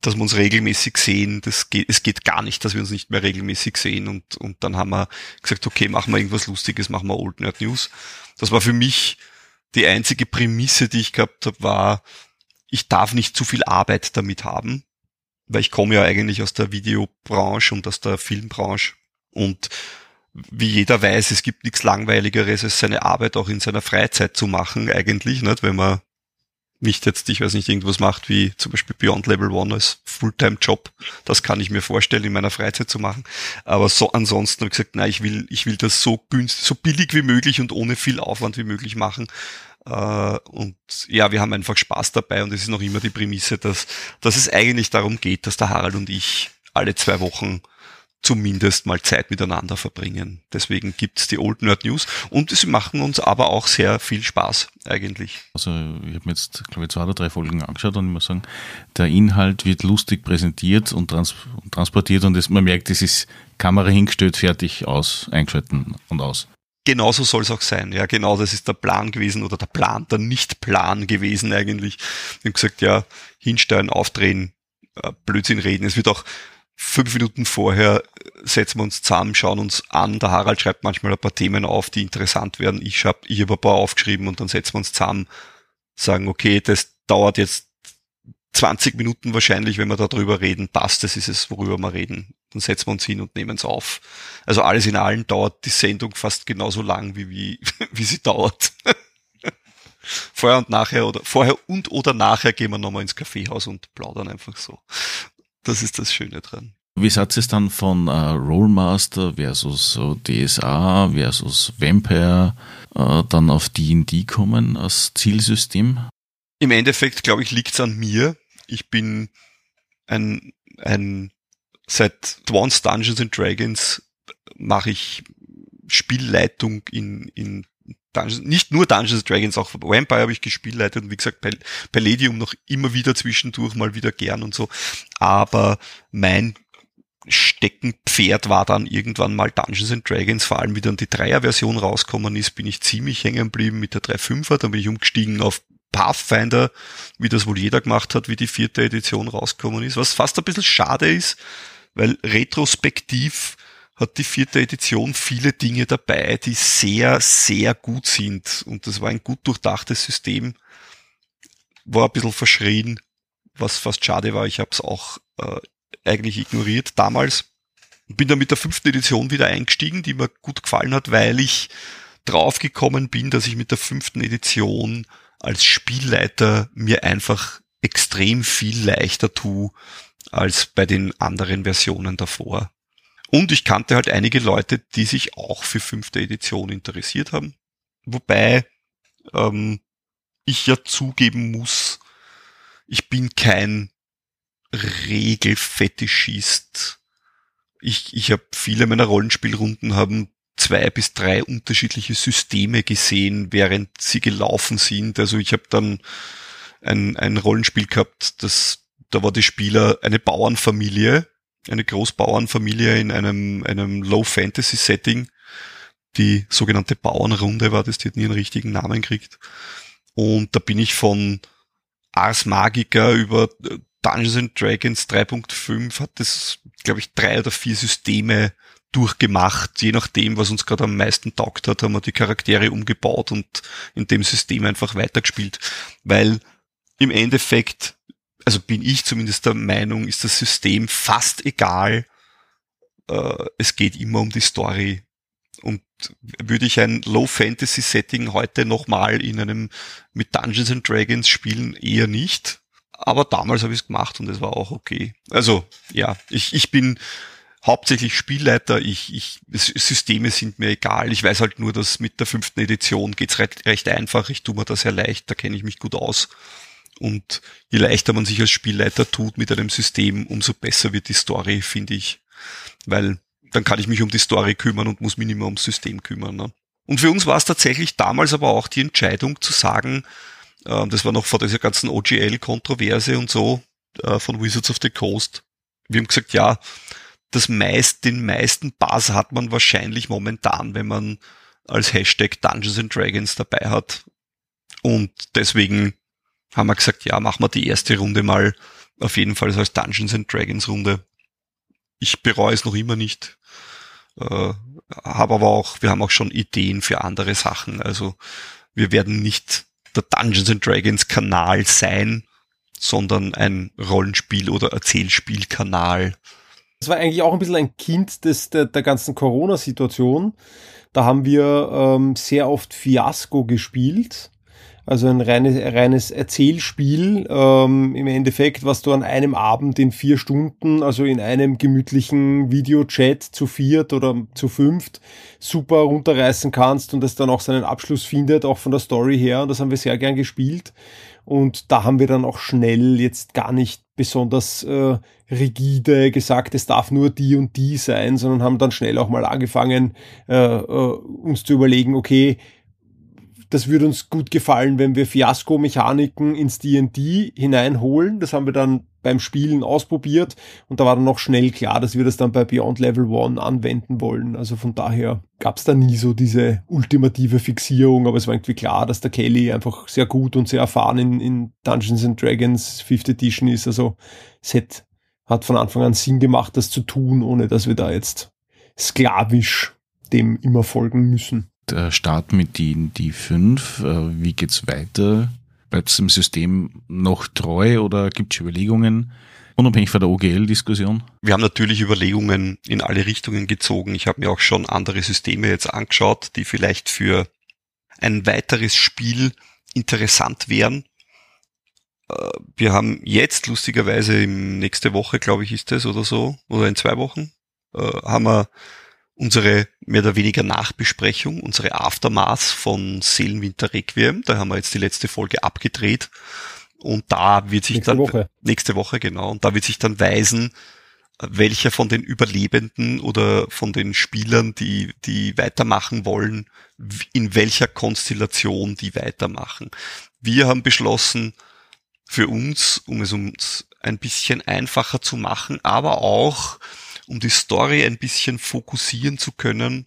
C: dass wir uns regelmäßig sehen, das geht, es geht gar nicht, dass wir uns nicht mehr regelmäßig sehen und, und dann haben wir gesagt, okay, machen wir irgendwas Lustiges, machen wir Old Nerd News. Das war für mich die einzige Prämisse, die ich gehabt habe, war, ich darf nicht zu viel Arbeit damit haben, weil ich komme ja eigentlich aus der Videobranche und aus der Filmbranche und wie jeder weiß, es gibt nichts langweiligeres, als seine Arbeit auch in seiner Freizeit zu machen, eigentlich, nicht? wenn man nicht jetzt, ich weiß nicht, irgendwas macht wie zum Beispiel Beyond Level One als Fulltime-Job. Das kann ich mir vorstellen, in meiner Freizeit zu machen. Aber so ansonsten habe ich gesagt, nein, ich will, ich will das so günstig, so billig wie möglich und ohne viel Aufwand wie möglich machen. Uh, und ja, wir haben einfach Spaß dabei und es ist noch immer die Prämisse, dass, dass es eigentlich darum geht, dass der Harald und ich alle zwei Wochen zumindest mal Zeit miteinander verbringen. Deswegen gibt's die Old Nerd News und sie machen uns aber auch sehr viel Spaß eigentlich.
B: Also ich habe mir jetzt, glaube ich, zwei oder drei Folgen angeschaut und ich muss sagen, der Inhalt wird lustig präsentiert und trans transportiert und das, man merkt, es ist Kamera hingestellt, fertig, aus, eingeschalten und aus.
C: Genauso soll es auch sein. Ja, genau, das ist der Plan gewesen oder der Plan, der Nicht-Plan gewesen eigentlich. Ich habe gesagt, ja, hinstellen, aufdrehen, äh, Blödsinn reden. Es wird auch fünf Minuten vorher setzen wir uns zusammen, schauen uns an. Der Harald schreibt manchmal ein paar Themen auf, die interessant werden. Ich habe ich hab ein paar aufgeschrieben und dann setzen wir uns zusammen, sagen, okay, das dauert jetzt 20 Minuten wahrscheinlich, wenn wir darüber reden. Passt, das ist es, worüber wir reden. Dann setzen wir uns hin und nehmen es auf. Also alles in allem dauert die Sendung fast genauso lang, wie, wie, wie sie dauert. vorher und nachher oder vorher und oder nachher gehen wir nochmal ins Kaffeehaus und plaudern einfach so. Das ist das Schöne dran.
B: Wie seid es dann von äh, Rollmaster versus so DSA versus Vampire äh, dann auf D&D kommen als Zielsystem?
C: Im Endeffekt, glaube ich, liegt es an mir. Ich bin ein, ein seit Advanced Dungeons and Dragons mache ich Spielleitung in, in Dungeons, nicht nur Dungeons Dragons, auch Vampire habe ich gespielleitet und wie gesagt, Palladium noch immer wieder zwischendurch mal wieder gern und so. Aber mein Steckenpferd war dann irgendwann mal Dungeons and Dragons, vor allem wie dann die Dreier-Version rauskommen ist, bin ich ziemlich hängen geblieben mit der 3.5er, dann bin ich umgestiegen auf Pathfinder, wie das wohl jeder gemacht hat, wie die vierte Edition rausgekommen ist, was fast ein bisschen schade ist, weil retrospektiv hat die vierte Edition viele Dinge dabei, die sehr, sehr gut sind. Und das war ein gut durchdachtes System. War ein bisschen verschrien, was fast schade war. Ich habe es auch äh, eigentlich ignoriert damals. Bin dann mit der fünften Edition wieder eingestiegen, die mir gut gefallen hat, weil ich draufgekommen bin, dass ich mit der fünften Edition als Spielleiter mir einfach extrem viel leichter tue als bei den anderen Versionen davor. Und ich kannte halt einige Leute, die sich auch für fünfte Edition interessiert haben. Wobei ähm, ich ja zugeben muss, ich bin kein Regelfetischist. Ich, ich habe viele meiner Rollenspielrunden haben zwei bis drei unterschiedliche Systeme gesehen, während sie gelaufen sind. Also ich habe dann ein, ein Rollenspiel gehabt, das da war die Spieler eine Bauernfamilie, eine Großbauernfamilie in einem, einem Low-Fantasy-Setting. Die sogenannte Bauernrunde war das, die hat nie einen richtigen Namen gekriegt. Und da bin ich von Ars Magica über Dungeons and Dragons 3.5 hat das, glaube ich, drei oder vier Systeme durchgemacht. Je nachdem, was uns gerade am meisten taugt hat, haben wir die Charaktere umgebaut und in dem System einfach weitergespielt. Weil im Endeffekt, also bin ich zumindest der Meinung, ist das System fast egal. Äh, es geht immer um die Story. Und würde ich ein Low-Fantasy-Setting heute nochmal in einem mit Dungeons and Dragons spielen, eher nicht. Aber damals habe ich es gemacht und es war auch okay. Also ja, ich, ich bin hauptsächlich Spielleiter. Ich, ich, Systeme sind mir egal. Ich weiß halt nur, dass mit der fünften Edition geht's recht, recht einfach. Ich tue mir das sehr leicht, da kenne ich mich gut aus. Und je leichter man sich als Spielleiter tut mit einem System, umso besser wird die Story, finde ich. Weil dann kann ich mich um die Story kümmern und muss mich nicht mehr ums System kümmern. Ne? Und für uns war es tatsächlich damals aber auch die Entscheidung zu sagen, äh, das war noch vor dieser ganzen OGL-Kontroverse und so äh, von Wizards of the Coast. Wir haben gesagt, ja, das meist, den meisten Buzz hat man wahrscheinlich momentan, wenn man als Hashtag Dungeons and Dragons dabei hat. Und deswegen haben wir gesagt, ja, machen wir die erste Runde mal auf jeden Fall als Dungeons and Dragons Runde. Ich bereue es noch immer nicht. Äh, habe aber auch, wir haben auch schon Ideen für andere Sachen. Also wir werden nicht der Dungeons and Dragons Kanal sein, sondern ein Rollenspiel- oder Erzählspielkanal.
D: Das war eigentlich auch ein bisschen ein Kind des, der, der ganzen Corona-Situation. Da haben wir ähm, sehr oft Fiasco gespielt. Also ein reines, reines Erzählspiel ähm, im Endeffekt, was du an einem Abend in vier Stunden, also in einem gemütlichen Videochat zu viert oder zu fünft, super runterreißen kannst und das dann auch seinen Abschluss findet, auch von der Story her. Und das haben wir sehr gern gespielt. Und da haben wir dann auch schnell jetzt gar nicht besonders äh, rigide gesagt, es darf nur die und die sein, sondern haben dann schnell auch mal angefangen, äh, äh, uns zu überlegen, okay, das würde uns gut gefallen, wenn wir Fiasko-Mechaniken ins D&D hineinholen. Das haben wir dann beim Spielen ausprobiert und da war dann noch schnell klar, dass wir das dann bei Beyond Level One anwenden wollen. Also von daher gab es da nie so diese ultimative Fixierung, aber es war irgendwie klar, dass der Kelly einfach sehr gut und sehr erfahren in, in Dungeons and Dragons 5th Edition ist. Also hat, hat von Anfang an Sinn gemacht, das zu tun, ohne dass wir da jetzt sklavisch dem immer folgen müssen
B: der Start mit D&D 5. Äh, wie geht's weiter? Bleibt es im System noch treu oder gibt es Überlegungen? Unabhängig von der OGL-Diskussion?
C: Wir haben natürlich Überlegungen in alle Richtungen gezogen. Ich habe mir auch schon andere Systeme jetzt angeschaut, die vielleicht für ein weiteres Spiel interessant wären. Äh, wir haben jetzt lustigerweise im nächste Woche, glaube ich, ist es oder so, oder in zwei Wochen, äh, haben wir unsere mehr oder weniger Nachbesprechung, unsere Aftermath von Seelenwinter Requiem. Da haben wir jetzt die letzte Folge abgedreht. Und da wird sich nächste dann, Woche. nächste Woche genau, und da wird sich dann weisen, welcher von den Überlebenden oder von den Spielern, die, die weitermachen wollen, in welcher Konstellation die weitermachen. Wir haben beschlossen, für uns, um es uns ein bisschen einfacher zu machen, aber auch um die Story ein bisschen fokussieren zu können,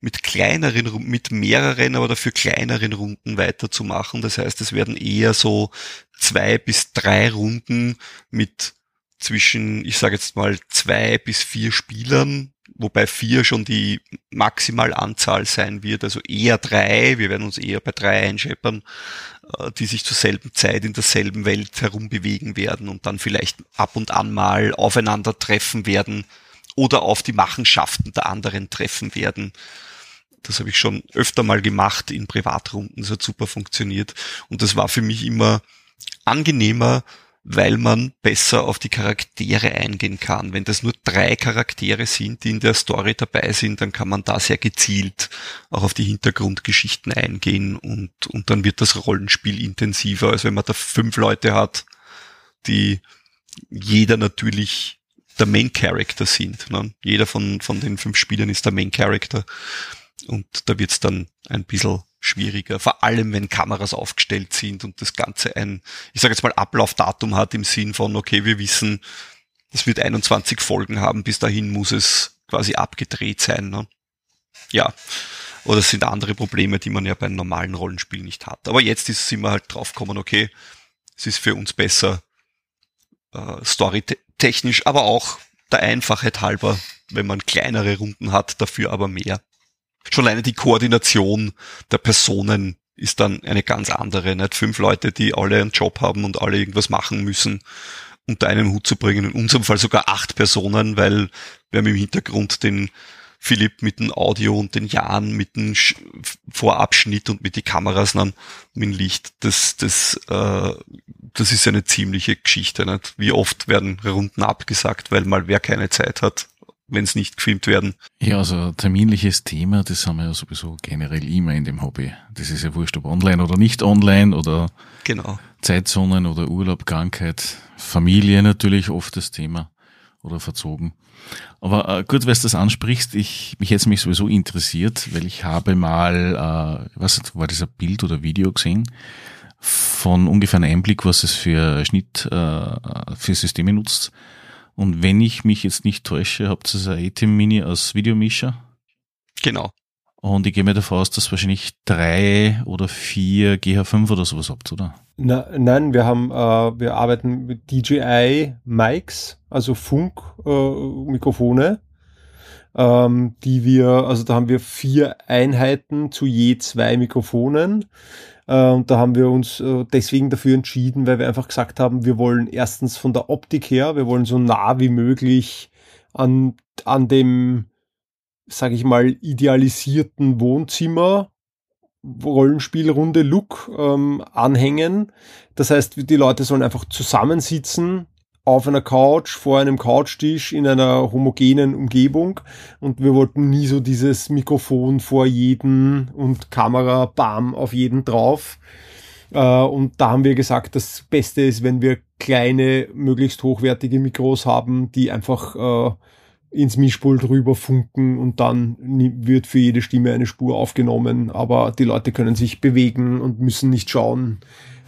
C: mit kleineren, mit mehreren, aber dafür kleineren Runden weiterzumachen. Das heißt, es werden eher so zwei bis drei Runden mit zwischen, ich sage jetzt mal, zwei bis vier Spielern, wobei vier schon die Maximalanzahl sein wird, also eher drei, wir werden uns eher bei drei einscheppern, äh, die sich zur selben Zeit in derselben Welt herumbewegen werden und dann vielleicht ab und an mal aufeinandertreffen werden, oder auf die Machenschaften der anderen treffen werden. Das habe ich schon öfter mal gemacht in Privatrunden, das hat super funktioniert. Und das war für mich immer angenehmer, weil man besser auf die Charaktere eingehen kann. Wenn das nur drei Charaktere sind, die in der Story dabei sind, dann kann man da sehr gezielt auch auf die Hintergrundgeschichten eingehen und, und dann wird das Rollenspiel intensiver, als wenn man da fünf Leute hat, die jeder natürlich der Main Character sind. Ne? Jeder von, von den fünf Spielern ist der Main Character. Und da wird's dann ein bisschen schwieriger, vor allem wenn Kameras aufgestellt sind und das Ganze ein, ich sage jetzt mal, Ablaufdatum hat im Sinn von, okay, wir wissen, es wird 21 Folgen haben, bis dahin muss es quasi abgedreht sein. Ne? Ja, oder es sind andere Probleme, die man ja bei einem normalen Rollenspiel nicht hat. Aber jetzt ist, sind wir halt draufgekommen, okay, es ist für uns besser, äh, storytechnisch, aber auch der Einfachheit halber, wenn man kleinere Runden hat, dafür aber mehr. Schon alleine die Koordination der Personen ist dann eine ganz andere. Nicht fünf Leute, die alle einen Job haben und alle irgendwas machen müssen, unter einen Hut zu bringen. In unserem Fall sogar acht Personen, weil wir haben im Hintergrund den Philipp mit dem Audio und den Jan mit dem Vorabschnitt und mit die Kameras dann mit dem Licht. Das, das, äh, das ist eine ziemliche Geschichte. Nicht? Wie oft werden Runden abgesagt, weil mal wer keine Zeit hat, wenn es nicht gefilmt werden.
B: Ja, also terminliches Thema, das haben wir ja sowieso generell immer in dem Hobby. Das ist ja wurscht, ob online oder nicht online oder
C: genau.
B: Zeitzonen oder Urlaub, Krankheit, Familie natürlich oft das Thema oder verzogen. Aber äh, gut, weil du das ansprichst, ich, mich jetzt mich sowieso interessiert, weil ich habe mal, äh, was war das ein Bild oder Video gesehen, von ungefähr einem Einblick, was es für Schnitt, äh, für Systeme nutzt. Und wenn ich mich jetzt nicht täusche, habt ihr ein ATEM Mini als Videomischer?
C: Genau.
B: Und ich gehe mir davon aus, dass wahrscheinlich drei oder vier GH5 oder sowas habt, oder?
D: Na, nein, wir haben, äh, wir arbeiten mit DJI Mics, also Funkmikrofone, äh, ähm, die wir, also da haben wir vier Einheiten zu je zwei Mikrofonen. Äh, und da haben wir uns äh, deswegen dafür entschieden, weil wir einfach gesagt haben, wir wollen erstens von der Optik her, wir wollen so nah wie möglich an, an dem, sage ich mal, idealisierten Wohnzimmer Rollenspielrunde Look ähm, anhängen. Das heißt, die Leute sollen einfach zusammensitzen auf einer Couch, vor einem Couchtisch in einer homogenen Umgebung und wir wollten nie so dieses Mikrofon vor jeden und Kamera, bam, auf jeden drauf. Äh, und da haben wir gesagt, das Beste ist, wenn wir kleine, möglichst hochwertige Mikros haben, die einfach äh, ins Mischpult rüber funken und dann wird für jede Stimme eine Spur aufgenommen, aber die Leute können sich bewegen und müssen nicht schauen,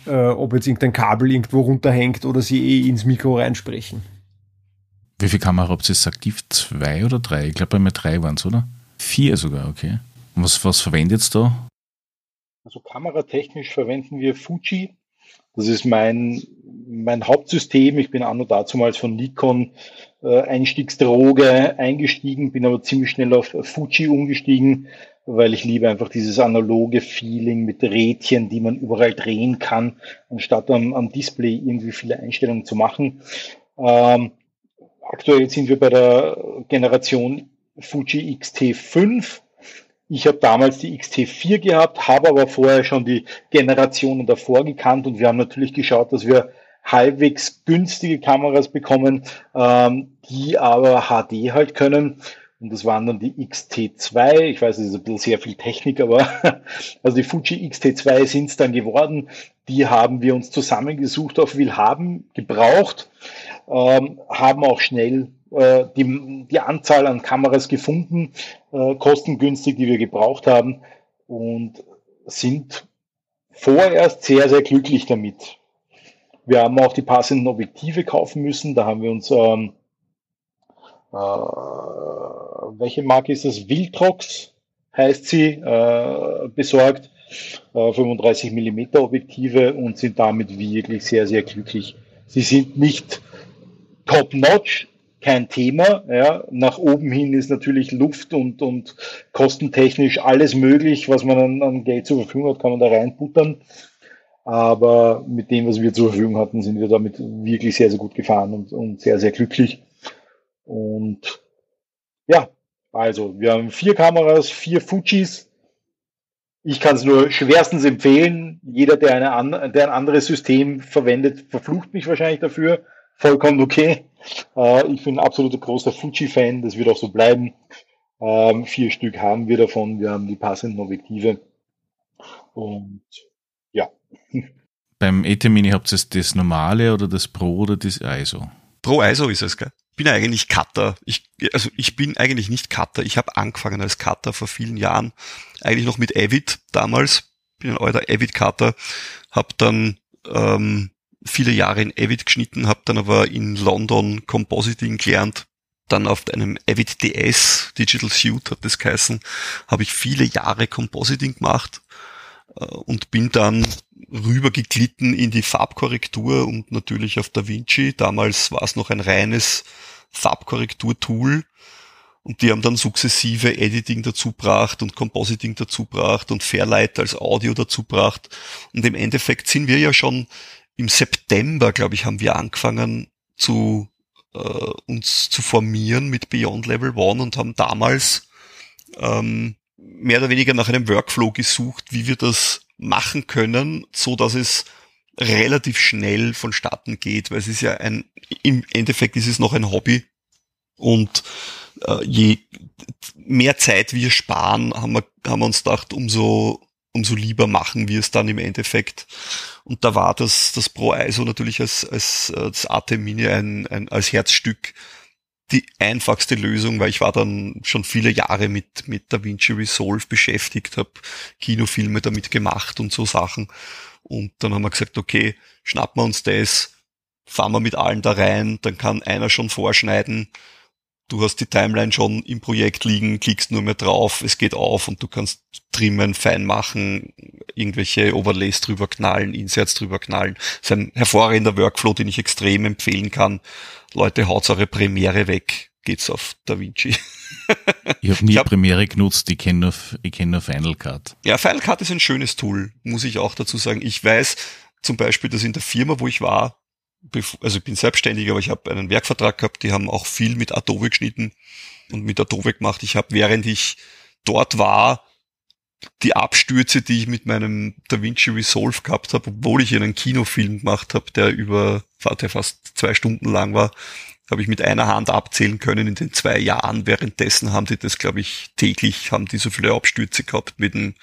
D: äh, ob jetzt irgendein Kabel irgendwo runterhängt oder sie eh ins Mikro reinsprechen.
B: Wie viel Kamera habt ihr jetzt aktiv? Zwei oder drei? Ich glaube, bei mir drei waren es, oder? Vier sogar, okay. Und was, was verwendet ihr da?
A: Also kameratechnisch verwenden wir Fuji. Das ist mein, mein Hauptsystem. Ich bin an und dazumals von Nikon äh, Einstiegsdroge eingestiegen, bin aber ziemlich schnell auf Fuji umgestiegen, weil ich liebe einfach dieses analoge Feeling mit Rädchen, die man überall drehen kann, anstatt am, am Display irgendwie viele Einstellungen zu machen. Ähm, aktuell sind wir bei der Generation Fuji X-T5. Ich habe damals die XT4 gehabt, habe aber vorher schon die Generationen davor gekannt und wir haben natürlich geschaut, dass wir halbwegs günstige Kameras bekommen, ähm, die aber HD halt können. Und das waren dann die XT2. Ich weiß, es ist ein bisschen sehr viel Technik, aber also die Fuji XT2 sind es dann geworden. Die haben wir uns zusammengesucht auf Willhaben, gebraucht, ähm, haben auch schnell äh, die, die Anzahl an Kameras gefunden, äh, kostengünstig, die wir gebraucht haben und sind vorerst sehr, sehr glücklich damit. Wir haben auch die passenden Objektive kaufen müssen. Da haben wir uns, ähm, äh, welche Marke ist das? Viltrox heißt sie, äh, besorgt. Äh, 35 mm Objektive und sind damit wirklich sehr, sehr glücklich. Sie sind nicht top-notch, kein Thema. Ja. Nach oben hin ist natürlich Luft und, und kostentechnisch alles möglich, was man an, an Geld zur Verfügung hat, kann man da reinbuttern. Aber mit dem, was wir zur Verfügung hatten, sind wir damit wirklich sehr, sehr gut gefahren und, und sehr, sehr glücklich. Und ja, also wir haben vier Kameras, vier Fujis. Ich kann es nur schwerstens empfehlen. Jeder, der, eine, der ein anderes System verwendet, verflucht mich wahrscheinlich dafür. Vollkommen okay. Äh, ich bin ein absoluter großer Fuji-Fan. Das wird auch so bleiben. Ähm, vier Stück haben wir davon. Wir haben die passenden Objektive. Und.
B: Beim AT Mini habt ihr das normale oder das Pro oder das ISO?
C: Pro ISO ist es, gell? bin eigentlich Cutter. Ich, also ich bin eigentlich nicht Cutter. Ich habe angefangen als Cutter vor vielen Jahren, eigentlich noch mit Avid damals. Bin ein alter Avid-Cutter, habe dann ähm, viele Jahre in Avid geschnitten, habe dann aber in London Compositing gelernt, dann auf einem Avid DS, Digital Suite hat das geheißen, habe ich viele Jahre Compositing gemacht und bin dann rübergeglitten in die Farbkorrektur und natürlich auf DaVinci. Damals war es noch ein reines Farbkorrektur-Tool. Und die haben dann sukzessive Editing dazu gebracht und Compositing dazu gebracht und Fairlight als Audio dazu gebracht. Und im Endeffekt sind wir ja schon im September, glaube ich, haben wir angefangen zu äh, uns zu formieren mit Beyond Level One und haben damals ähm, mehr oder weniger nach einem Workflow gesucht, wie wir das machen können, so dass es relativ schnell vonstatten geht, weil es ist ja ein, im Endeffekt ist es noch ein Hobby und äh, je mehr Zeit wir sparen, haben wir, haben wir uns gedacht, umso, umso lieber machen wir es dann im Endeffekt. Und da war das, das Pro ISO natürlich als, als äh, das AT Mini ein, ein, als Herzstück die einfachste Lösung, weil ich war dann schon viele Jahre mit, mit DaVinci Resolve beschäftigt, habe Kinofilme damit gemacht und so Sachen. Und dann haben wir gesagt, okay, schnappen wir uns das, fahren wir mit allen da rein, dann kann einer schon vorschneiden, du hast die Timeline schon im Projekt liegen, klickst nur mehr drauf, es geht auf und du kannst trimmen, fein machen, irgendwelche Overlays drüber knallen, Inserts drüber knallen. Das ist ein hervorragender Workflow, den ich extrem empfehlen kann. Leute, haut eure Premiere weg, geht's auf DaVinci.
B: ich habe nie ich hab, Premiere genutzt, ich kenne nur, ich kenn nur Final Cut.
C: Ja, Final Cut ist ein schönes Tool, muss ich auch dazu sagen. Ich weiß zum Beispiel, dass in der Firma, wo ich war, also ich bin selbstständig, aber ich habe einen Werkvertrag gehabt, die haben auch viel mit Adobe geschnitten und mit Adobe gemacht. Ich habe, während ich dort war, die Abstürze, die ich mit meinem DaVinci Resolve gehabt habe, obwohl ich einen Kinofilm gemacht habe, der über, der fast zwei Stunden lang war, habe ich mit einer Hand abzählen können in den zwei Jahren. Währenddessen haben die das, glaube ich, täglich, haben die so viele Abstürze gehabt mit dem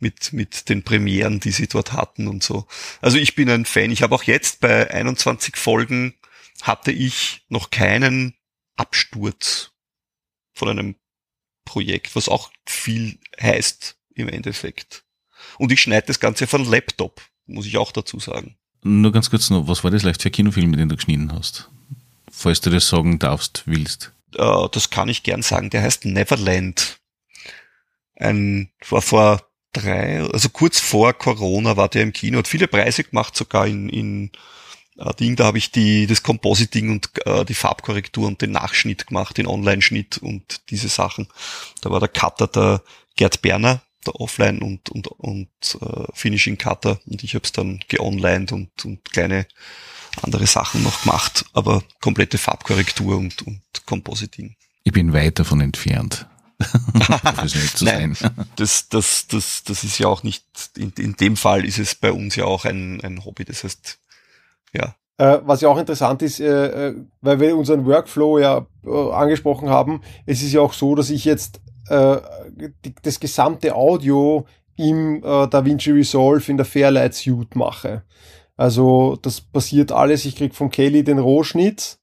C: mit, mit den Premieren, die sie dort hatten und so. Also ich bin ein Fan. Ich habe auch jetzt bei 21 Folgen hatte ich noch keinen Absturz von einem Projekt, was auch viel heißt im Endeffekt. Und ich schneide das Ganze von Laptop, muss ich auch dazu sagen.
B: Nur ganz kurz noch, was war das leicht für Kinofilm, den du geschnitten hast? Falls du das sagen darfst, willst.
C: Uh, das kann ich gern sagen. Der heißt Neverland. Ein, war vor drei, also kurz vor Corona war der im Kino, hat viele Preise gemacht, sogar in, in äh, Ding, da habe ich die, das Compositing und äh, die Farbkorrektur und den Nachschnitt gemacht, den Online-Schnitt und diese Sachen. Da war der Cutter der Gerd Berner, der Offline und, und, und äh, Finishing Cutter und ich habe es dann geonlined und, und kleine andere Sachen noch gemacht, aber komplette Farbkorrektur und, und Compositing.
B: Ich bin weit davon entfernt. zu
C: Nein, sein. Das, das, das, das ist ja auch nicht, in, in dem Fall ist es bei uns ja auch ein, ein Hobby. Das heißt, ja.
D: Äh, was ja auch interessant ist, äh, äh, weil wir unseren Workflow ja äh, angesprochen haben, es ist ja auch so, dass ich jetzt die, das gesamte Audio im äh, DaVinci Resolve in der Fairlight Suite mache. Also das passiert alles, ich krieg von Kelly den Rohschnitt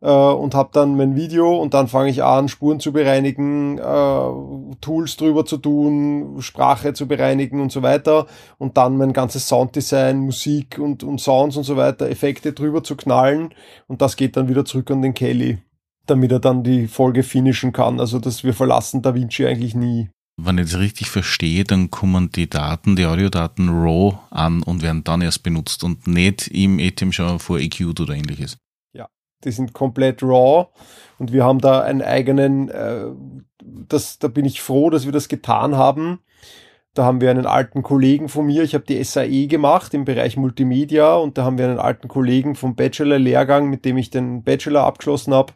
D: äh, und habe dann mein Video und dann fange ich an, Spuren zu bereinigen, äh, Tools drüber zu tun, Sprache zu bereinigen und so weiter. Und dann mein ganzes Sounddesign, Musik und, und Sounds und so weiter, Effekte drüber zu knallen. Und das geht dann wieder zurück an den Kelly, damit er dann die Folge finishen kann. Also dass wir verlassen Da Vinci eigentlich nie.
B: Wenn ich das richtig verstehe, dann kommen die Daten, die Audiodaten RAW an und werden dann erst benutzt und nicht im ATEM schon vor EQ'd oder ähnliches
D: die sind komplett raw und wir haben da einen eigenen, äh, das, da bin ich froh, dass wir das getan haben. Da haben wir einen alten Kollegen von mir, ich habe die SAE gemacht im Bereich Multimedia und da haben wir einen alten Kollegen vom Bachelor-Lehrgang, mit dem ich den Bachelor abgeschlossen habe.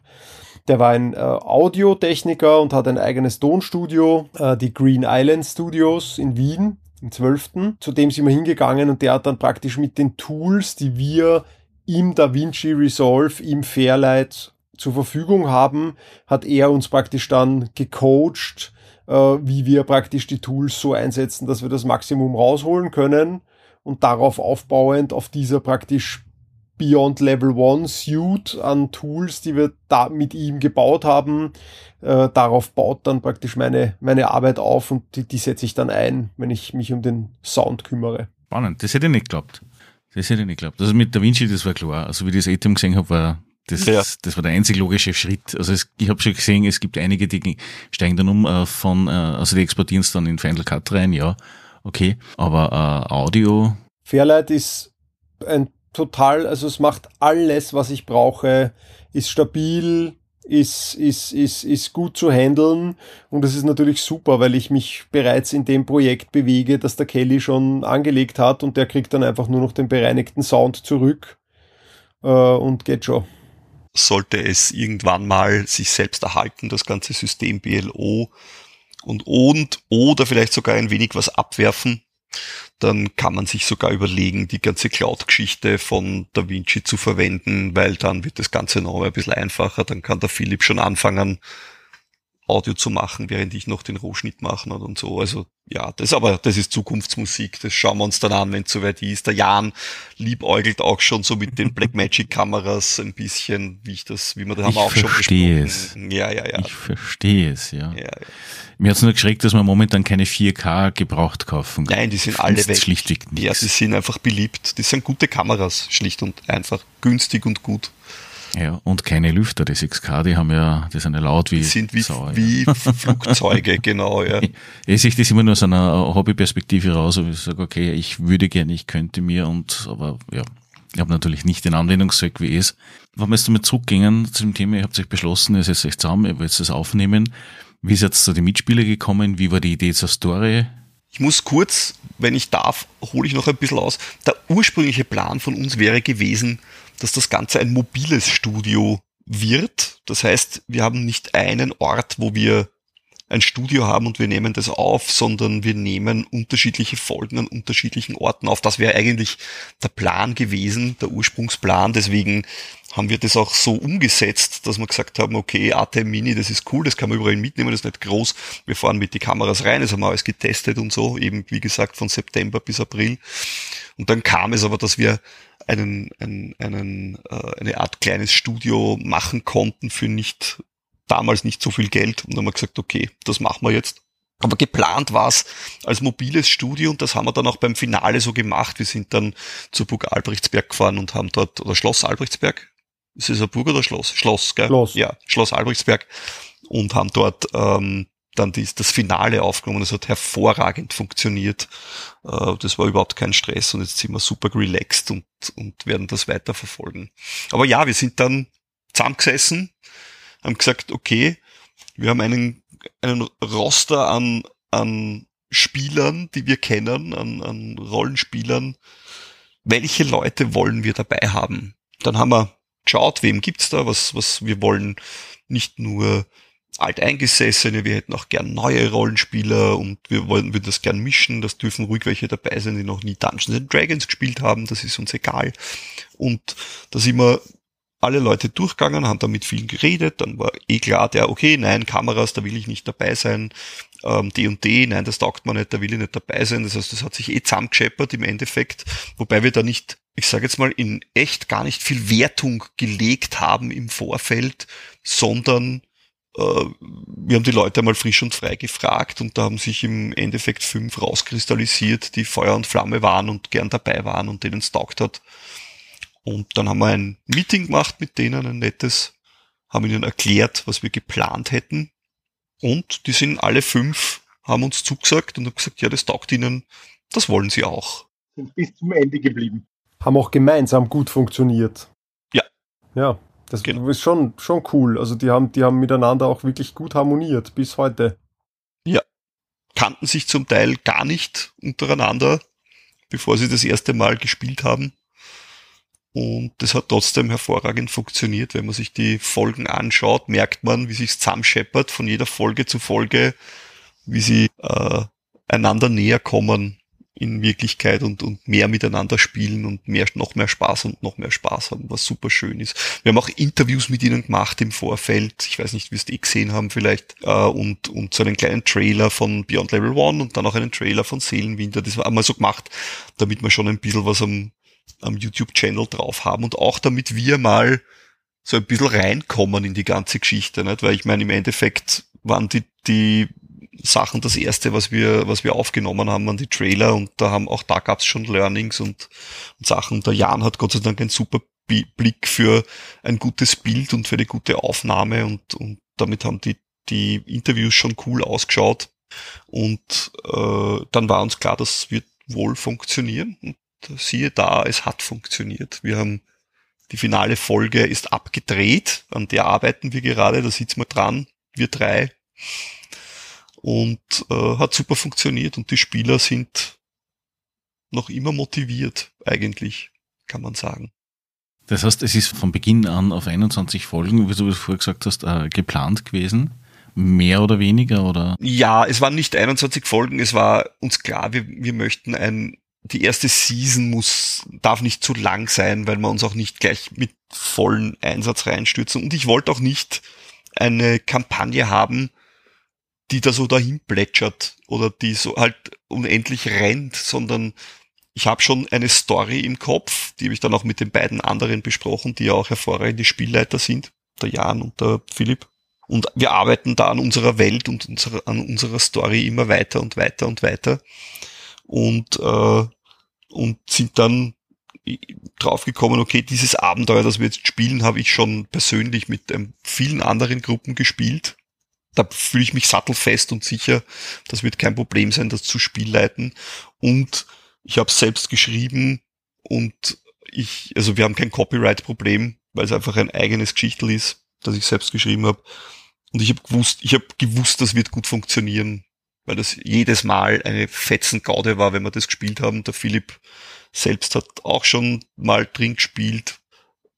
D: Der war ein äh, Audiotechniker und hat ein eigenes Tonstudio, äh, die Green Island Studios in Wien, im 12. Zu dem sind wir hingegangen und der hat dann praktisch mit den Tools, die wir im DaVinci Resolve, im Fairlight zur Verfügung haben, hat er uns praktisch dann gecoacht, äh, wie wir praktisch die Tools so einsetzen, dass wir das Maximum rausholen können und darauf aufbauend auf dieser praktisch Beyond Level One Suite an Tools, die wir da mit ihm gebaut haben. Äh, darauf baut dann praktisch meine, meine Arbeit auf und die, die setze ich dann ein, wenn ich mich um den Sound kümmere.
B: Spannend, das hätte ich nicht geglaubt. Das hätte ich nicht geglaubt. Also mit Da Vinci, das war klar. Also wie ich das Atom gesehen habe, war das, ja. das war der einzig logische Schritt. Also es, ich habe schon gesehen, es gibt einige, die steigen dann um äh, von, äh, also die exportieren es dann in Final Cut rein, ja, okay. Aber äh, Audio.
D: Fairlight ist ein total, also es macht alles, was ich brauche, ist stabil, ist, ist, ist, ist gut zu handeln und das ist natürlich super, weil ich mich bereits in dem Projekt bewege, das der Kelly schon angelegt hat und der kriegt dann einfach nur noch den bereinigten Sound zurück äh, und geht schon.
C: Sollte es irgendwann mal sich selbst erhalten, das ganze System BLO und, und oder vielleicht sogar ein wenig was abwerfen, dann kann man sich sogar überlegen, die ganze Cloud-Geschichte von DaVinci zu verwenden, weil dann wird das Ganze noch ein bisschen einfacher. Dann kann der Philipp schon anfangen, Audio zu machen, während ich noch den Rohschnitt mache und so. Also ja, das aber, das ist Zukunftsmusik. Das schauen wir uns dann an, wenn es soweit ist. Der Jan liebäugelt auch schon so mit den Blackmagic Kameras ein bisschen, wie ich das, wie wir das haben
B: ich
C: auch schon
B: besprochen. Es.
C: Ja, ja, ja.
B: Ich verstehe es, ja. ja, ja. Mir hat's nur geschreckt, dass man momentan keine 4K gebraucht kaufen
C: kann. Nein, die sind alle weg.
B: Schlichtweg
C: nichts. Ja, sie sind einfach beliebt. Die sind gute Kameras, schlicht und einfach. Günstig und gut.
B: Ja, und keine Lüfter, die 6K, die haben ja, die sind ja laut wie, die
C: sind wie, Sau, wie ja. Flugzeuge, genau, ja. Ich,
B: sehe das immer nur aus einer Hobbyperspektive raus, aber ich sage, okay, ich würde gerne, ich könnte mir und, aber ja, ich habe natürlich nicht den Anwendungszweck wie es. Wenn wir jetzt damit zurückgingen zu dem Thema, ihr habt euch beschlossen, ihr setzt euch zusammen, ihr wollt das aufnehmen. Wie ist jetzt zu den Mitspielern gekommen? Wie war die Idee zur Story?
C: Ich muss kurz, wenn ich darf, hole ich noch ein bisschen aus. Der ursprüngliche Plan von uns wäre gewesen, dass das Ganze ein mobiles Studio wird. Das heißt, wir haben nicht einen Ort, wo wir ein Studio haben und wir nehmen das auf, sondern wir nehmen unterschiedliche Folgen an unterschiedlichen Orten auf. Das wäre eigentlich der Plan gewesen, der Ursprungsplan. Deswegen haben wir das auch so umgesetzt, dass wir gesagt haben, okay, ATM Mini, das ist cool, das kann man überall mitnehmen, das ist nicht groß. Wir fahren mit die Kameras rein, das haben wir alles getestet und so, eben wie gesagt von September bis April. Und dann kam es aber, dass wir einen, einen, einen, äh, eine Art kleines Studio machen konnten für nicht damals nicht so viel Geld. Und dann haben wir gesagt, okay, das machen wir jetzt. Aber geplant war es als mobiles Studio und das haben wir dann auch beim Finale so gemacht. Wir sind dann zur Burg Albrechtsberg gefahren und haben dort, oder Schloss Albrechtsberg, ist es ein Burg oder Schloss? Schloss, gell?
D: Schloss.
C: Ja, Schloss Albrechtsberg und haben dort ähm, dann dies, das Finale aufgenommen. Das hat hervorragend funktioniert. Äh, das war überhaupt kein Stress und jetzt sind wir super relaxed und, und werden das weiterverfolgen. Aber ja, wir sind dann zusammengesessen, haben gesagt, okay, wir haben einen, einen Roster an, an Spielern, die wir kennen, an, an Rollenspielern. Welche Leute wollen wir dabei haben? Dann haben wir geschaut, wem gibt's da, was, was wir wollen nicht nur alteingesessene, wir hätten auch gern neue Rollenspieler und wir wollen wir das gern mischen, das dürfen ruhig welche dabei sein, die noch nie Dungeons and Dragons gespielt haben, das ist uns egal. Und da sind wir alle Leute durchgegangen, haben da mit vielen geredet, dann war eh klar, der, okay, nein, Kameras, da will ich nicht dabei sein, ähm, D und D, nein, das taugt man nicht, da will ich nicht dabei sein. Das heißt, das hat sich eh zusammengescheppert im Endeffekt, wobei wir da nicht, ich sage jetzt mal, in echt gar nicht viel Wertung gelegt haben im Vorfeld, sondern wir haben die Leute einmal frisch und frei gefragt und da haben sich im Endeffekt fünf rauskristallisiert, die Feuer und Flamme waren und gern dabei waren und denen es taugt hat. Und dann haben wir ein Meeting gemacht mit denen, ein nettes, haben ihnen erklärt, was wir geplant hätten. Und die sind alle fünf, haben uns zugesagt und haben gesagt, ja, das taugt ihnen, das wollen sie auch.
A: Sind bis zum Ende geblieben.
D: Haben auch gemeinsam gut funktioniert.
C: Ja.
D: Ja, das genau. ist schon, schon cool. Also die haben, die haben miteinander auch wirklich gut harmoniert bis heute.
C: Ja. Kannten sich zum Teil gar nicht untereinander, bevor sie das erste Mal gespielt haben. Und das hat trotzdem hervorragend funktioniert. Wenn man sich die Folgen anschaut, merkt man, wie sich zusammenscheppert von jeder Folge zu Folge, wie sie äh, einander näher kommen in Wirklichkeit und, und mehr miteinander spielen und mehr, noch mehr Spaß und noch mehr Spaß haben, was super schön ist. Wir haben auch Interviews mit ihnen gemacht im Vorfeld. Ich weiß nicht, wie es die gesehen haben vielleicht. Äh, und, und so einen kleinen Trailer von Beyond Level One und dann auch einen Trailer von Seelenwinter. Das war einmal so gemacht, damit man schon ein bisschen was am am YouTube-Channel drauf haben und auch damit wir mal so ein bisschen reinkommen in die ganze Geschichte, nicht? Weil ich meine, im Endeffekt waren die, die Sachen das erste, was wir, was wir aufgenommen haben, waren die Trailer und da haben auch da gab's schon Learnings und, und Sachen. Der Jan hat Gott sei Dank einen super Blick für ein gutes Bild und für eine gute Aufnahme und, und damit haben die, die Interviews schon cool ausgeschaut. Und äh, dann war uns klar, das wird wohl funktionieren. Und siehe da, es hat funktioniert. Wir haben die finale Folge ist abgedreht, an der arbeiten wir gerade, da sitzen wir dran, wir drei. Und äh, hat super funktioniert und die Spieler sind noch immer motiviert, eigentlich, kann man sagen.
B: Das heißt, es ist von Beginn an auf 21 Folgen, wie du es vorher gesagt hast, äh, geplant gewesen. Mehr oder weniger, oder?
C: Ja, es waren nicht 21 Folgen, es war uns klar, wir, wir möchten ein, die erste Season muss, darf nicht zu lang sein, weil wir uns auch nicht gleich mit vollen Einsatz reinstürzen. Und ich wollte auch nicht eine Kampagne haben, die da so dahin plätschert oder die so halt unendlich rennt, sondern ich habe schon eine Story im Kopf, die habe ich dann auch mit den beiden anderen besprochen, die ja auch hervorragende Spielleiter sind, der Jan und der Philipp. Und wir arbeiten da an unserer Welt und unsere, an unserer Story immer weiter und weiter und weiter. Und, äh, und sind dann draufgekommen, okay, dieses Abenteuer, das wir jetzt spielen, habe ich schon persönlich mit ähm, vielen anderen Gruppen gespielt. Da fühle ich mich sattelfest und sicher, das wird kein Problem sein, das zu spielleiten. Und ich habe selbst geschrieben und ich, also wir haben kein Copyright-Problem, weil es einfach ein eigenes Geschichtel ist, das ich selbst geschrieben habe. Und ich habe gewusst, ich habe gewusst, das wird gut funktionieren, weil das jedes Mal eine Fetzengaude war, wenn wir das gespielt haben. Der Philipp selbst hat auch schon mal drin gespielt.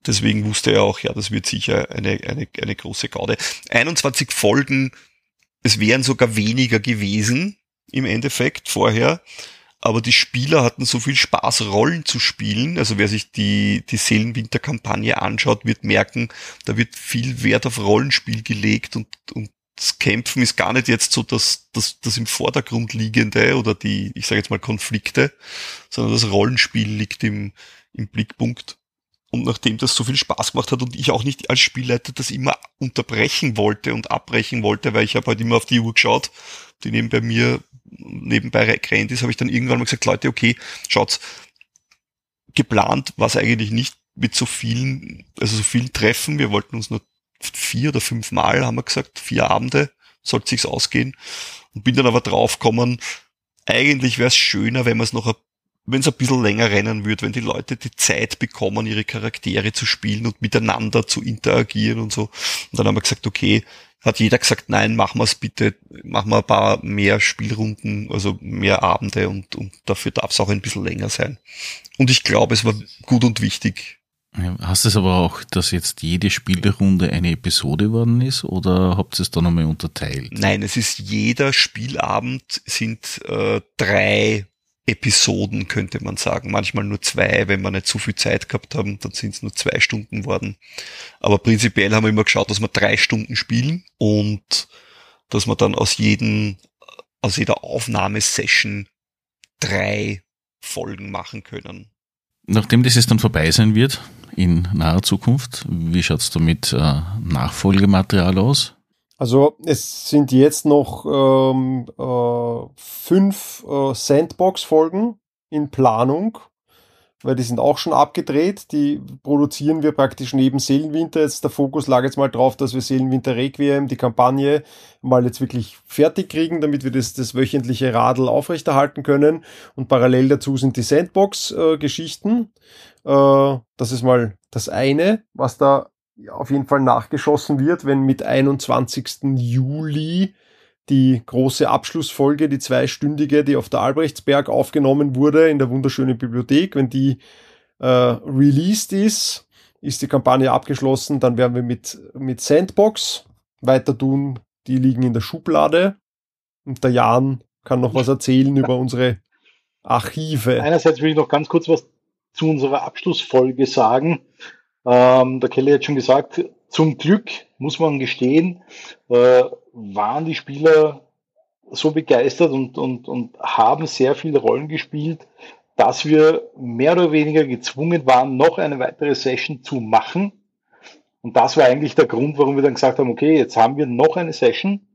C: Deswegen wusste er auch, ja, das wird sicher eine, eine, eine große Gaude. 21 Folgen, es wären sogar weniger gewesen im Endeffekt vorher aber die Spieler hatten so viel Spaß, Rollen zu spielen. Also wer sich die, die Seelenwinter-Kampagne anschaut, wird merken, da wird viel Wert auf Rollenspiel gelegt und, und das Kämpfen ist gar nicht jetzt so das, das, das im Vordergrund liegende oder die, ich sage jetzt mal Konflikte, sondern das Rollenspiel liegt im, im Blickpunkt. Und nachdem das so viel Spaß gemacht hat und ich auch nicht als Spielleiter das immer unterbrechen wollte und abbrechen wollte, weil ich habe halt immer auf die Uhr geschaut, die neben bei mir nebenbei gerannt ist, habe ich dann irgendwann mal gesagt, Leute, okay, schaut, geplant war es eigentlich nicht mit so vielen, also so vielen Treffen. Wir wollten uns nur vier oder fünf Mal, haben wir gesagt, vier Abende, sollte sich's ausgehen. Und bin dann aber draufgekommen, eigentlich wäre es schöner, wenn man es noch wenn es ein bisschen länger rennen würde, wenn die Leute die Zeit bekommen, ihre Charaktere zu spielen und miteinander zu interagieren und so. Und dann haben wir gesagt, okay, hat jeder gesagt, nein, machen wir es bitte, machen wir ein paar mehr Spielrunden, also mehr Abende und, und dafür darf es auch ein bisschen länger sein. Und ich glaube, es war gut und wichtig.
B: Hast es aber auch, dass jetzt jede Spielrunde eine Episode worden ist oder habt ihr es da nochmal unterteilt?
C: Nein, es ist jeder Spielabend sind äh, drei Episoden, könnte man sagen. Manchmal nur zwei, wenn wir nicht zu viel Zeit gehabt haben, dann sind es nur zwei Stunden worden. Aber prinzipiell haben wir immer geschaut, dass wir drei Stunden spielen und dass wir dann aus jedem, aus jeder Aufnahmesession drei Folgen machen können.
B: Nachdem das jetzt dann vorbei sein wird, in naher Zukunft, wie schaut's da mit äh, Nachfolgematerial aus?
D: Also es sind jetzt noch ähm, äh, fünf äh, Sandbox-Folgen in Planung, weil die sind auch schon abgedreht. Die produzieren wir praktisch neben Seelenwinter. Jetzt der Fokus lag jetzt mal drauf, dass wir Seelenwinter Requiem, die Kampagne, mal jetzt wirklich fertig kriegen, damit wir das, das wöchentliche Radl aufrechterhalten können. Und parallel dazu sind die Sandbox-Geschichten. Äh, das ist mal das eine, was da auf jeden Fall nachgeschossen wird, wenn mit 21. Juli die große Abschlussfolge, die zweistündige, die auf der Albrechtsberg aufgenommen wurde in der wunderschönen Bibliothek, wenn die äh, released ist, ist die Kampagne abgeschlossen, dann werden wir mit, mit Sandbox weiter tun. Die liegen in der Schublade und der Jan kann noch was erzählen über unsere Archive.
A: Einerseits will ich noch ganz kurz was zu unserer Abschlussfolge sagen. Ähm, der Kelly hat schon gesagt, zum Glück muss man gestehen, äh, waren die Spieler so begeistert und, und, und haben sehr viele Rollen gespielt, dass wir mehr oder weniger gezwungen waren, noch eine weitere Session zu machen. Und das war eigentlich der Grund, warum wir dann gesagt haben, okay, jetzt haben wir noch eine Session,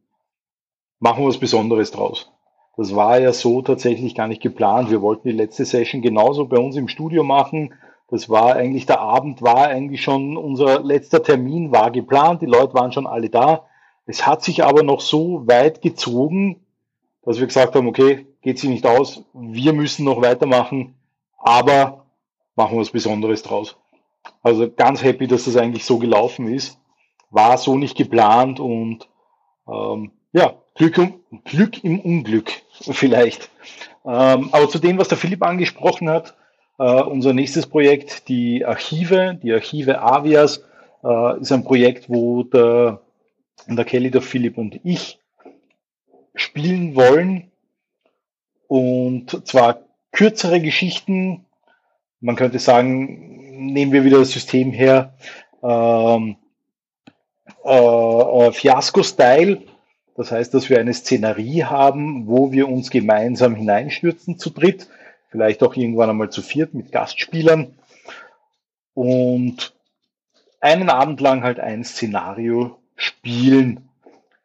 A: machen wir was Besonderes draus. Das war ja so tatsächlich gar nicht geplant. Wir wollten die letzte Session genauso bei uns im Studio machen. Das war eigentlich, der Abend war eigentlich schon, unser letzter Termin war geplant, die Leute waren schon alle da. Es hat sich aber noch so weit gezogen, dass wir gesagt haben, okay, geht sich nicht aus, wir müssen noch weitermachen, aber machen wir was Besonderes draus. Also ganz happy, dass das eigentlich so gelaufen ist. War so nicht geplant und ähm, ja, Glück, um, Glück im Unglück vielleicht. Ähm, aber zu dem, was der Philipp angesprochen hat, äh, unser nächstes Projekt, die Archive, die Archive Avias, äh, ist ein Projekt, wo der, der Kelly, der Philipp und ich spielen wollen. Und zwar kürzere Geschichten. Man könnte sagen, nehmen wir wieder das System her, ähm, äh, äh, Fiasco-Style. Das heißt, dass wir eine Szenerie haben, wo wir uns gemeinsam hineinstürzen zu dritt, vielleicht auch irgendwann einmal zu viert mit Gastspielern und einen Abend lang halt ein Szenario spielen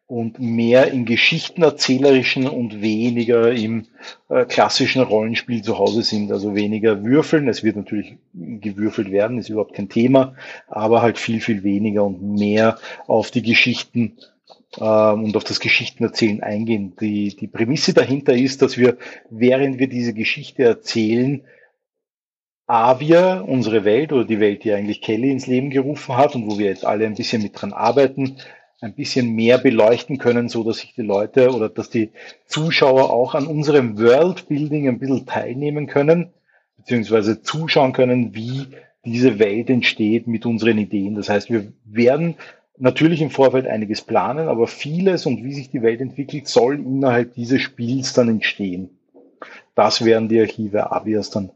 A: und mehr im geschichtenerzählerischen und weniger im äh, klassischen Rollenspiel zu Hause sind. Also weniger würfeln. Es wird natürlich gewürfelt werden, ist überhaupt kein Thema, aber halt viel, viel weniger und mehr auf die Geschichten und auf das Geschichtenerzählen eingehen. Die, die Prämisse dahinter ist, dass wir, während wir diese Geschichte erzählen, Avia, unsere Welt oder die Welt, die eigentlich Kelly ins Leben gerufen hat und wo wir jetzt alle ein bisschen mit dran arbeiten, ein bisschen mehr beleuchten können, so dass sich die Leute oder dass die Zuschauer auch an unserem Worldbuilding ein bisschen teilnehmen können, beziehungsweise zuschauen können, wie diese Welt entsteht mit unseren Ideen. Das heißt, wir werden natürlich im Vorfeld einiges planen, aber vieles und wie sich die Welt entwickelt, soll innerhalb dieses Spiels dann entstehen. Das werden die Archive Avias dann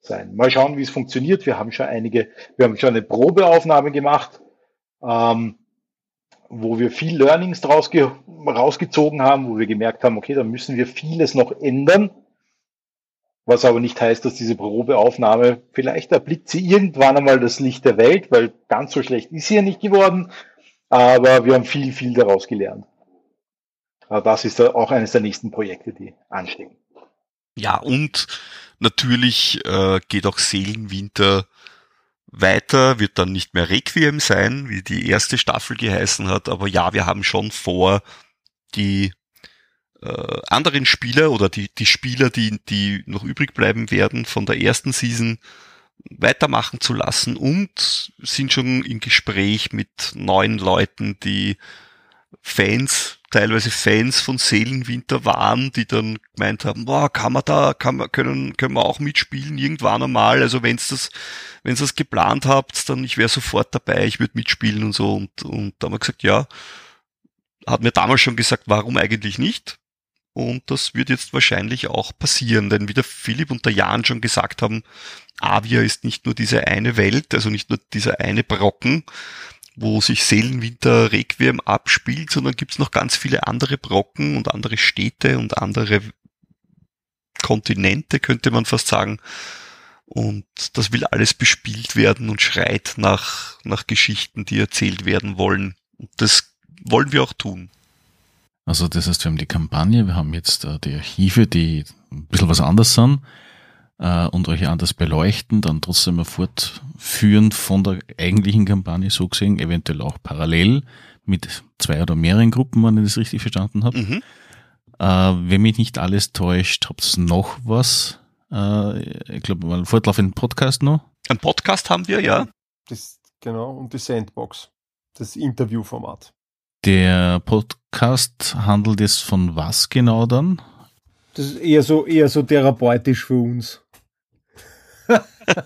A: sein. Mal schauen, wie es funktioniert. Wir haben schon einige, wir haben schon eine Probeaufnahme gemacht. Ähm, wo wir viel Learnings draus rausgezogen haben, wo wir gemerkt haben, okay, da müssen wir vieles noch ändern. Was aber nicht heißt, dass diese Probeaufnahme, vielleicht erblickt sie irgendwann einmal das Licht der Welt, weil ganz so schlecht ist sie ja nicht geworden. Aber wir haben viel, viel daraus gelernt. Das ist auch eines der nächsten Projekte, die anstehen.
C: Ja, und natürlich äh, geht auch Seelenwinter weiter wird dann nicht mehr Requiem sein, wie die erste Staffel geheißen hat, aber ja, wir haben schon vor, die äh, anderen Spieler oder die, die Spieler, die, die noch übrig bleiben werden von der ersten Season, weitermachen zu lassen und sind schon im Gespräch mit neuen Leuten, die Fans teilweise Fans von Seelenwinter waren, die dann gemeint haben, boah, kann man da, kann man, können, können wir auch mitspielen irgendwann einmal. Also wenn's das, wenn's das geplant habt, dann ich wäre sofort dabei, ich würde mitspielen und so. Und, und da haben wir gesagt, ja, hat mir damals schon gesagt, warum eigentlich nicht? Und das wird jetzt wahrscheinlich auch passieren, denn wie der Philipp und der Jan schon gesagt haben, Avia ist nicht nur diese eine Welt, also nicht nur dieser eine Brocken, wo sich Seelenwinter Requiem abspielt, sondern gibt es noch ganz viele andere Brocken und andere Städte und andere Kontinente, könnte man fast sagen. Und das will alles bespielt werden und schreit nach, nach Geschichten, die erzählt werden wollen. Und das wollen wir auch tun.
B: Also das heißt, wir haben die Kampagne, wir haben jetzt äh, die Archive, die ein bisschen was anders sind äh, und euch anders beleuchten, dann trotzdem mal fortführen von der eigentlichen Kampagne so gesehen, eventuell auch parallel mit zwei oder mehreren Gruppen, wenn ich das richtig verstanden habe. Mhm. Äh, wenn mich nicht alles täuscht, habt ihr noch was? Äh, ich glaube, einen fortlaufenden Podcast noch?
C: Ein Podcast haben wir, ja.
D: Das, genau, und die Sandbox, das Interviewformat.
B: Der Podcast handelt es von was genau dann?
D: Das ist eher so, eher so therapeutisch für uns.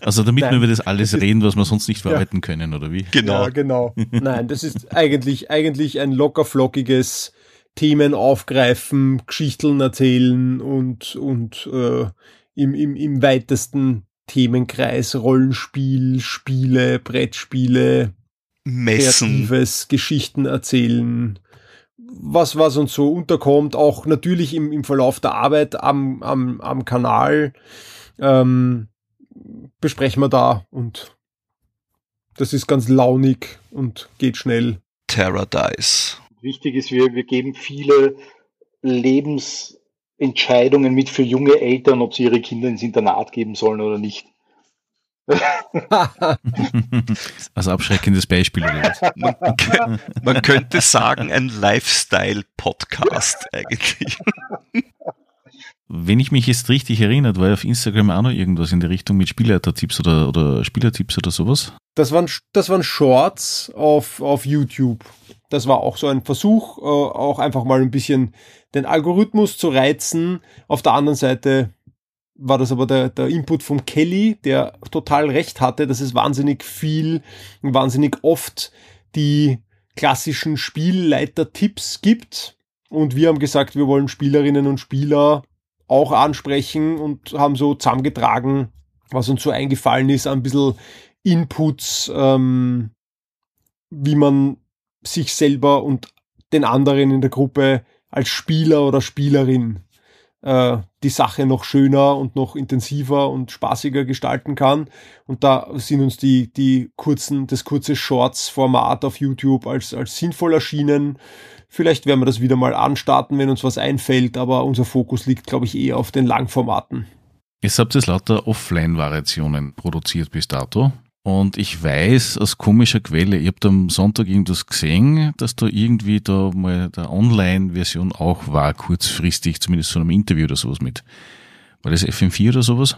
B: Also damit Nein, wir über das alles das reden, was wir sonst nicht verarbeiten ja. können, oder wie?
D: Genau. Ja, genau. Nein, das ist eigentlich, eigentlich ein lockerflockiges Themen aufgreifen, Geschichten erzählen und, und äh, im, im, im weitesten Themenkreis Rollenspiel, Spiele, Brettspiele,
C: Messen,
D: Geschichten erzählen, was, was uns so unterkommt, auch natürlich im, im Verlauf der Arbeit am, am, am Kanal ähm, besprechen wir da und das ist ganz launig und geht schnell.
C: Paradise.
A: Wichtig ist, wir, wir geben viele Lebensentscheidungen mit für junge Eltern, ob sie ihre Kinder ins Internat geben sollen oder nicht.
B: Als abschreckendes Beispiel. Oder was?
C: Man, man könnte sagen, ein Lifestyle-Podcast eigentlich.
B: Wenn ich mich jetzt richtig erinnert, war ja auf Instagram auch noch irgendwas in die Richtung mit Spielleitertipps oder, oder Spielertipps oder sowas.
D: Das waren, das waren Shorts auf, auf YouTube. Das war auch so ein Versuch, äh, auch einfach mal ein bisschen den Algorithmus zu reizen. Auf der anderen Seite war das aber der, der Input von Kelly, der total recht hatte, dass es wahnsinnig viel, wahnsinnig oft die klassischen Spielleiter-Tipps gibt. Und wir haben gesagt, wir wollen Spielerinnen und Spieler auch ansprechen und haben so zusammengetragen, was uns so eingefallen ist, ein bisschen Inputs, ähm, wie man sich selber und den anderen in der Gruppe als Spieler oder Spielerin äh, die Sache noch schöner und noch intensiver und spaßiger gestalten kann. Und da sind uns die, die kurzen, das kurze Shorts-Format auf YouTube als, als sinnvoll erschienen. Vielleicht werden wir das wieder mal anstarten, wenn uns was einfällt, aber unser Fokus liegt, glaube ich, eher auf den Langformaten.
B: Jetzt habt ihr lauter Offline-Variationen produziert bis dato. Und ich weiß aus komischer Quelle, ihr habt am Sonntag irgendwas gesehen, dass da irgendwie da mal der Online-Version auch war, kurzfristig, zumindest zu einem Interview oder sowas mit. War das FM4 oder sowas?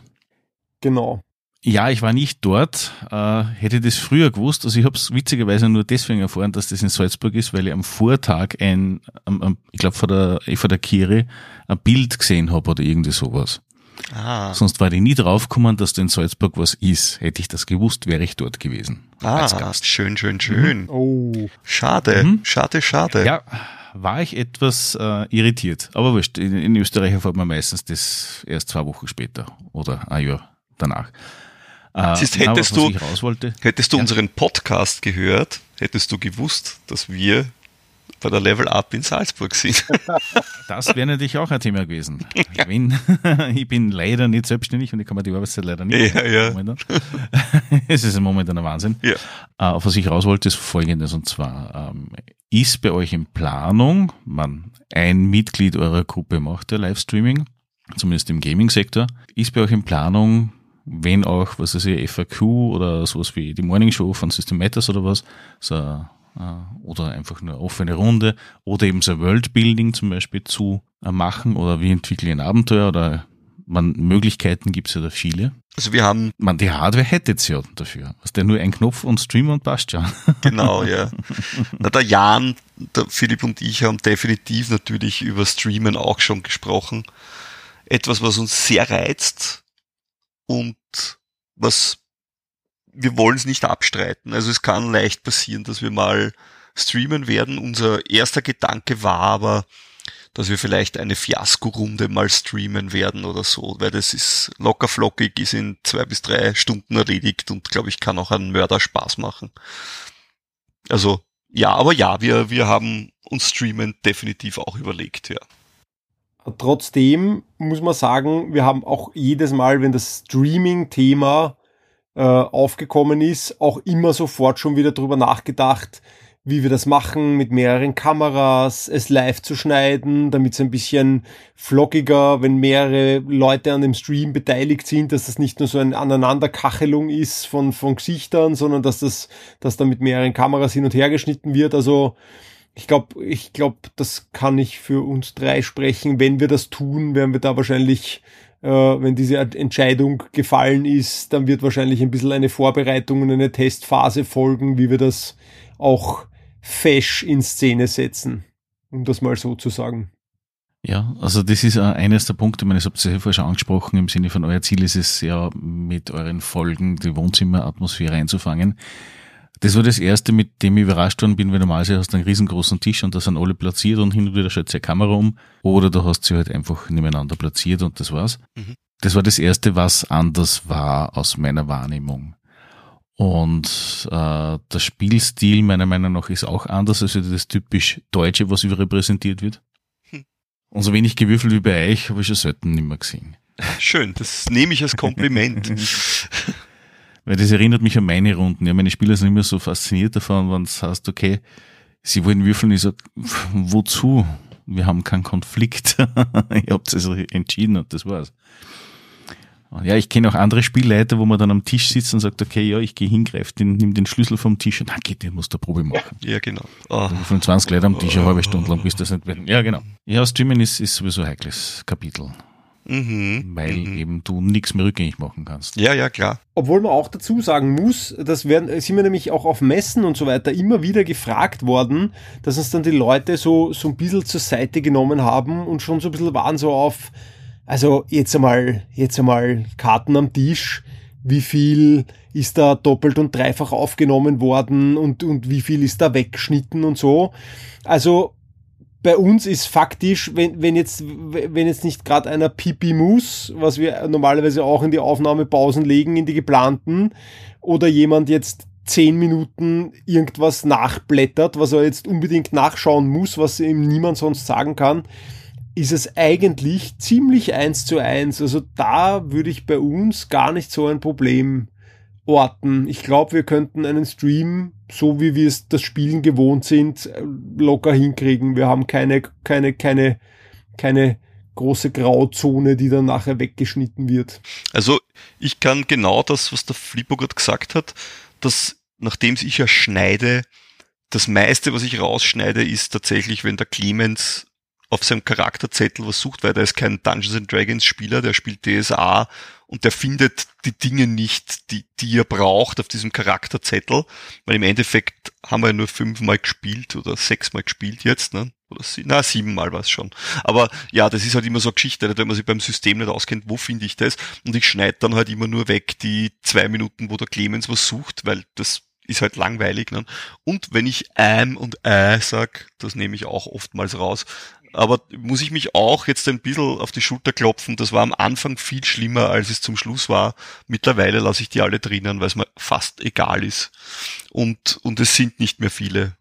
D: Genau.
B: Ja, ich war nicht dort, äh, hätte das früher gewusst. Also ich habe es witzigerweise nur deswegen erfahren, dass das in Salzburg ist, weil ich am Vortag ein, am, am, ich glaube vor der, vor der Kire ein Bild gesehen habe oder irgendwie sowas.
C: Ah,
B: Sonst war ich nie draufgekommen, dass da in Salzburg was ist. Hätte ich das gewusst, wäre ich dort gewesen. als
C: ah
B: Gast.
C: schön, schön, schön.
D: Oh.
C: Schade,
B: Mhm.
C: schade, schade.
B: Ja, war ich etwas äh, irritiert. Aber wurscht, in, in Österreich erfährt man meistens das erst zwei Wochen später oder ein Jahr danach. Äh,
C: Siehst,
B: na,
C: hättest
B: was
C: du-
B: ich raus wollte,
C: Hättest du
B: Ja.
C: unseren Podcast gehört, hättest du gewusst, dass wir bei der Level Up in Salzburg sind.
B: das wäre natürlich auch ein Thema gewesen. Wenn, ich bin leider nicht selbstständig und ich kann mir die Arbeitszeit leider nicht.
C: Ja, ja.
B: Momentan. es ist momentan ein Wahnsinn.
C: Ja.
B: Äh, auf was ich raus wollte, ist folgendes, und zwar ähm, ist bei euch in Planung, man, ein Mitglied eurer Gruppe macht ja Livestreaming, zumindest im Gaming-Sektor, ist bei euch in Planung, wenn auch, was weiß ich, FAQ oder sowas wie die Morning Show von System Matters oder was, so, oder einfach nur offene Runde oder eben so Worldbuilding zum Beispiel zu äh, machen oder wie entwickle ich ein Abenteuer oder man, Möglichkeiten gibt's ja da viele.
C: Also wir haben,
B: Man, die Hardware hättet's ja dafür. Was der nur ein Knopf und Stream und passt ja.
C: genau, ja. Na, der Jan, der Philipp und ich haben definitiv natürlich über Streamen auch schon gesprochen. Etwas, was uns sehr reizt und was wir wollen es nicht abstreiten. Also es kann leicht passieren, dass wir mal streamen werden. Unser erster Gedanke war aber, dass wir vielleicht eine Fiasko-Runde mal streamen werden oder so, weil das ist locker flockig, ist in zwei bis drei Stunden erledigt und glaube ich kann auch einen Mörder Spaß machen. Also ja, aber ja, wir, wir haben uns Streamen definitiv auch überlegt, ja.
D: Trotzdem muss man sagen, wir haben auch jedes Mal, wenn das Streaming-Thema äh, aufgekommen ist, auch immer sofort schon wieder drüber nachgedacht, wie wir das machen, mit mehreren Kameras, es live zu schneiden, damit es ein bisschen flockiger, wenn mehrere Leute an dem Stream beteiligt sind, dass das nicht nur so eine Aneinanderkachelung ist von, von Gesichtern, sondern dass das, dass da mit mehreren Kameras hin und her geschnitten wird. Also ich glaube, ich glaube, das kann ich für uns drei sprechen. Wenn wir das tun, werden wir da wahrscheinlich, wenn diese Entscheidung gefallen ist, dann wird wahrscheinlich ein bisschen eine Vorbereitung und eine Testphase folgen, wie wir das auch fesch in Szene setzen, um das mal so zu sagen.
B: Ja, also das ist äh, eines der Punkte, ich meine, das habt ihr ja vorher schon angesprochen, im Sinne von euer Ziel ist es ja, mit euren Folgen die Wohnzimmeratmosphäre einzufangen. Das war das erste, mit dem ich überrascht worden bin, weil normalerweise hast du einen riesengroßen Tisch und da sind alle platziert und hin und wieder schaut die Kamera um. Oder du hast sie halt einfach nebeneinander platziert und das war's.
C: Mhm.
B: Das war das erste, was anders war aus meiner Wahrnehmung. Und äh, der Spielstil meiner Meinung nach ist auch anders als das typisch Deutsche, was überrepräsentiert wird.
C: Hm.
B: Und so wenig gewürfelt wie bei euch habe ich schon selten nicht mehr gesehen.
C: Schön, das nehme ich als Kompliment.
B: Weil das erinnert mich an meine Runden. Ja, meine Spieler sind immer so fasziniert davon, wenn es heißt, okay, sie wollen würfeln. Ich sage, wozu? Wir haben keinen Konflikt. Ihr habt es entschieden und das war's. Ja, ich kenne auch andere Spielleiter, wo man dann am Tisch sitzt und sagt, okay, ja, ich gehe hingreife, den, nimm den Schlüssel vom Tisch und dann geht, den muss der Probe machen.
C: Ja, genau. Oh.
B: 25 Leute am Tisch, eine halbe Stunde lang, bis das nicht wird. Ja, genau. Ja, Streamen ist, ist sowieso ein heikles Kapitel. Mhm. Weil mhm. eben du nichts mehr rückgängig machen kannst.
C: Ja, ja, klar.
D: Obwohl man auch dazu sagen muss, das werden, sind wir nämlich auch auf Messen und so weiter immer wieder gefragt worden, dass uns dann die Leute so, so ein bisschen zur Seite genommen haben und schon so ein bisschen waren so auf, also jetzt einmal, jetzt einmal Karten am Tisch, wie viel ist da doppelt und dreifach aufgenommen worden und, und wie viel ist da weggeschnitten und so. Also bei uns ist faktisch, wenn, wenn jetzt, wenn jetzt nicht gerade einer Pipi muss, was wir normalerweise auch in die Aufnahmepausen legen, in die geplanten, oder jemand jetzt zehn Minuten irgendwas nachblättert, was er jetzt unbedingt nachschauen muss, was ihm niemand sonst sagen kann, ist es eigentlich ziemlich eins zu eins. Also da würde ich bei uns gar nicht so ein Problem orten. Ich glaube, wir könnten einen Stream, so wie wir es das Spielen gewohnt sind, locker hinkriegen. Wir haben keine, keine, keine, keine große Grauzone, die dann nachher weggeschnitten wird.
C: Also ich kann genau das, was der Flippo gerade gesagt hat, dass nachdem ich ja schneide, das meiste, was ich rausschneide, ist tatsächlich, wenn der Clemens auf seinem Charakterzettel was sucht, weil der ist kein Dungeons and Dragons Spieler, der spielt DSA und der findet die Dinge nicht, die, die er braucht auf diesem Charakterzettel, weil im Endeffekt haben wir ja nur fünfmal gespielt oder sechsmal gespielt jetzt, ne? Oder sie, na, siebenmal war es schon. Aber ja, das ist halt immer so eine Geschichte, wenn man sich beim System nicht auskennt, wo finde ich das? Und ich schneide dann halt immer nur weg die zwei Minuten, wo der Clemens was sucht, weil das ist halt langweilig. Ne? Und wenn ich ähm und äh sag, das nehme ich auch oftmals raus, aber muss ich mich auch jetzt ein bisschen auf die Schulter klopfen. Das war am Anfang viel schlimmer, als es zum Schluss war. Mittlerweile lasse ich die alle drinnen, weil es mir fast egal ist. Und, und es sind nicht mehr viele.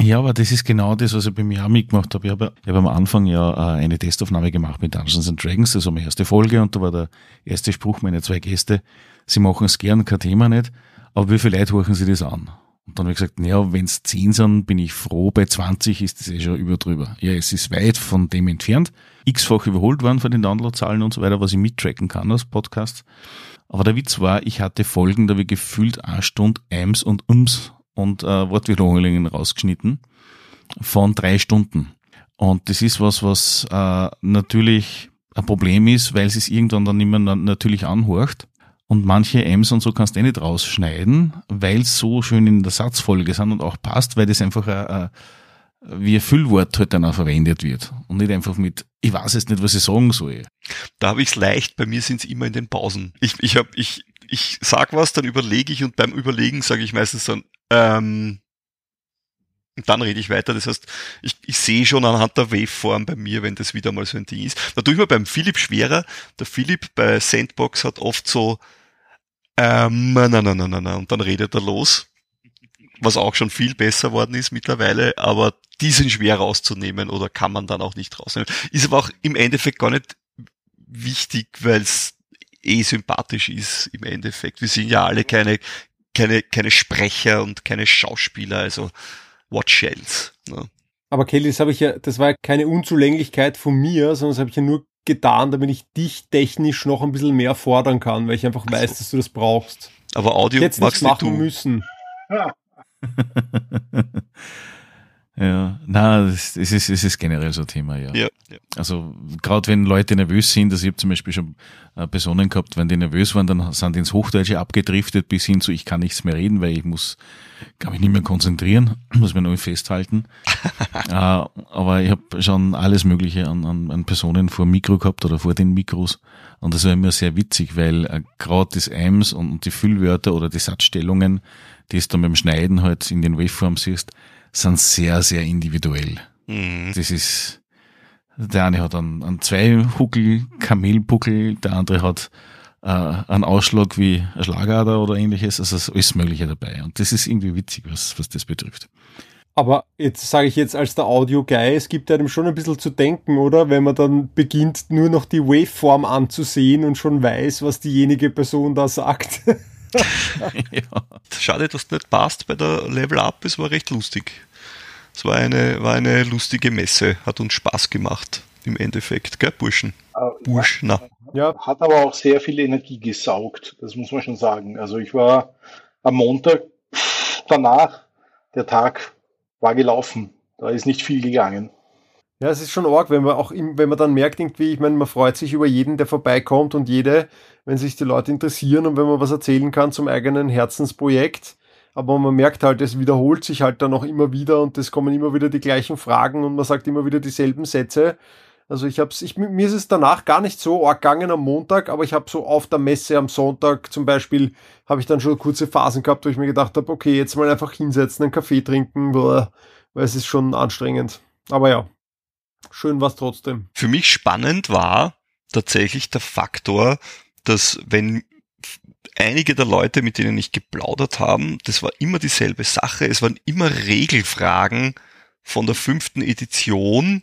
B: Ja, aber das ist genau das, was ich bei mir auch mitgemacht habe. Ich habe, ich habe am Anfang ja äh, eine Testaufnahme gemacht mit Dungeons and Dragons. War meine erste Folge und da war der erste Spruch meiner zwei Gäste. Sie machen es gern, kein Thema nicht. Aber wie viele Leute horchen sie das an? Und dann habe ich gesagt, naja, wenn es 10 sind, bin ich froh, bei 20 ist das eh schon über drüber. Ja, es ist weit von dem entfernt. X-fach überholt worden von den Downloadzahlen und so weiter, was ich mittracken kann als Podcast. Aber der Witz war, ich hatte Folgen, da ich gefühlt eine Stunde Ems und Ums und äh, Wortwiederholungen rausgeschnitten von drei Stunden. Und das ist was, was äh, natürlich ein Problem ist, weil es es irgendwann dann immer natürlich anhorcht. Und manche M's und so kannst du eh nicht rausschneiden, weil es so schön in der Satzfolge sind und auch passt, weil das einfach ein, ein, wie ein Füllwort halt dann auch verwendet wird. Und nicht einfach mit, ich weiß jetzt nicht, was ich sagen soll.
C: Da habe ich es leicht, bei mir sind es immer in den Pausen. Ich, ich, hab, ich, ich sag was, dann überlege ich und beim Überlegen sage ich meistens dann, ähm, und dann rede ich weiter. Das heißt, ich, ich sehe schon anhand der Waveform bei mir, wenn das wieder mal so ein Ding ist. Da tue beim Philipp schwerer. Der Philipp bei Sandbox hat oft so ähm, na, na, na, na, na, und dann redet er los. Was auch schon viel besser worden ist mittlerweile, aber die sind schwer rauszunehmen oder kann man dann auch nicht rausnehmen. Ist aber auch im Endeffekt gar nicht wichtig, weil es eh sympathisch ist im Endeffekt. Wir sind ja alle keine, keine, keine Sprecher und keine Schauspieler, also what shells. Ne?
D: Aber Kelly, das habe ich ja, das war ja keine Unzulänglichkeit von mir, sondern das habe ich ja nur getan, damit ich dich technisch noch ein bisschen mehr fordern kann, weil ich einfach weiß, dass du das brauchst.
C: Aber Audio
D: jetzt magst machen du. müssen.
B: Ja. na, es ist, es ist generell so ein Thema, ja. ja, ja. Also gerade wenn Leute nervös sind, also ich habe zum Beispiel schon äh, Personen gehabt, wenn die nervös waren, dann sind die ins Hochdeutsche abgedriftet bis hin zu, ich kann nichts mehr reden, weil ich muss, kann mich nicht mehr konzentrieren, muss mir nur festhalten. äh, aber ich habe schon alles Mögliche an, an, an Personen vor dem Mikro gehabt oder vor den Mikros. Und das war immer sehr witzig, weil äh, gerade das Ems und, und die Füllwörter oder die Satzstellungen, die es dann beim Schneiden halt in den Waveforms siehst, sind sehr, sehr individuell. Mhm. Das ist, der eine hat einen, einen zwei Huckel, Kamelbuckel, der andere hat äh, einen Ausschlag wie ein Schlagader oder ähnliches. Also ist alles Mögliche dabei. Und das ist irgendwie witzig, was, was das betrifft.
D: Aber jetzt sage ich jetzt als der Audio-Guy, es gibt einem schon ein bisschen zu denken, oder? Wenn man dann beginnt, nur noch die Waveform anzusehen und schon weiß, was diejenige Person da sagt.
C: ja. Schade, dass du nicht passt bei der Level Up, es war recht lustig. Es war eine, war eine lustige Messe, hat uns Spaß gemacht im Endeffekt, gell, Burschen?
A: Bursch, na. Ja. Hat aber auch sehr viel Energie gesaugt, das muss man schon sagen. Also ich war am Montag danach, der Tag war gelaufen. Da ist nicht viel gegangen.
D: Ja, es ist schon arg, wenn man auch, wenn man dann merkt irgendwie, ich meine, man freut sich über jeden, der vorbeikommt und jede, wenn sich die Leute interessieren und wenn man was erzählen kann zum eigenen Herzensprojekt. Aber man merkt halt, es wiederholt sich halt dann auch immer wieder und es kommen immer wieder die gleichen Fragen und man sagt immer wieder dieselben Sätze. Also ich hab's, ich, mir ist es danach gar nicht so arg gegangen am Montag, aber ich habe so auf der Messe am Sonntag zum Beispiel, habe ich dann schon kurze Phasen gehabt, wo ich mir gedacht habe, okay, jetzt mal einfach hinsetzen, einen Kaffee trinken, weil es ist schon anstrengend. Aber ja, schön war trotzdem.
C: Für mich spannend war tatsächlich der Faktor, dass wenn einige der Leute, mit denen ich geplaudert haben, das war immer dieselbe Sache. Es waren immer Regelfragen von der fünften Edition,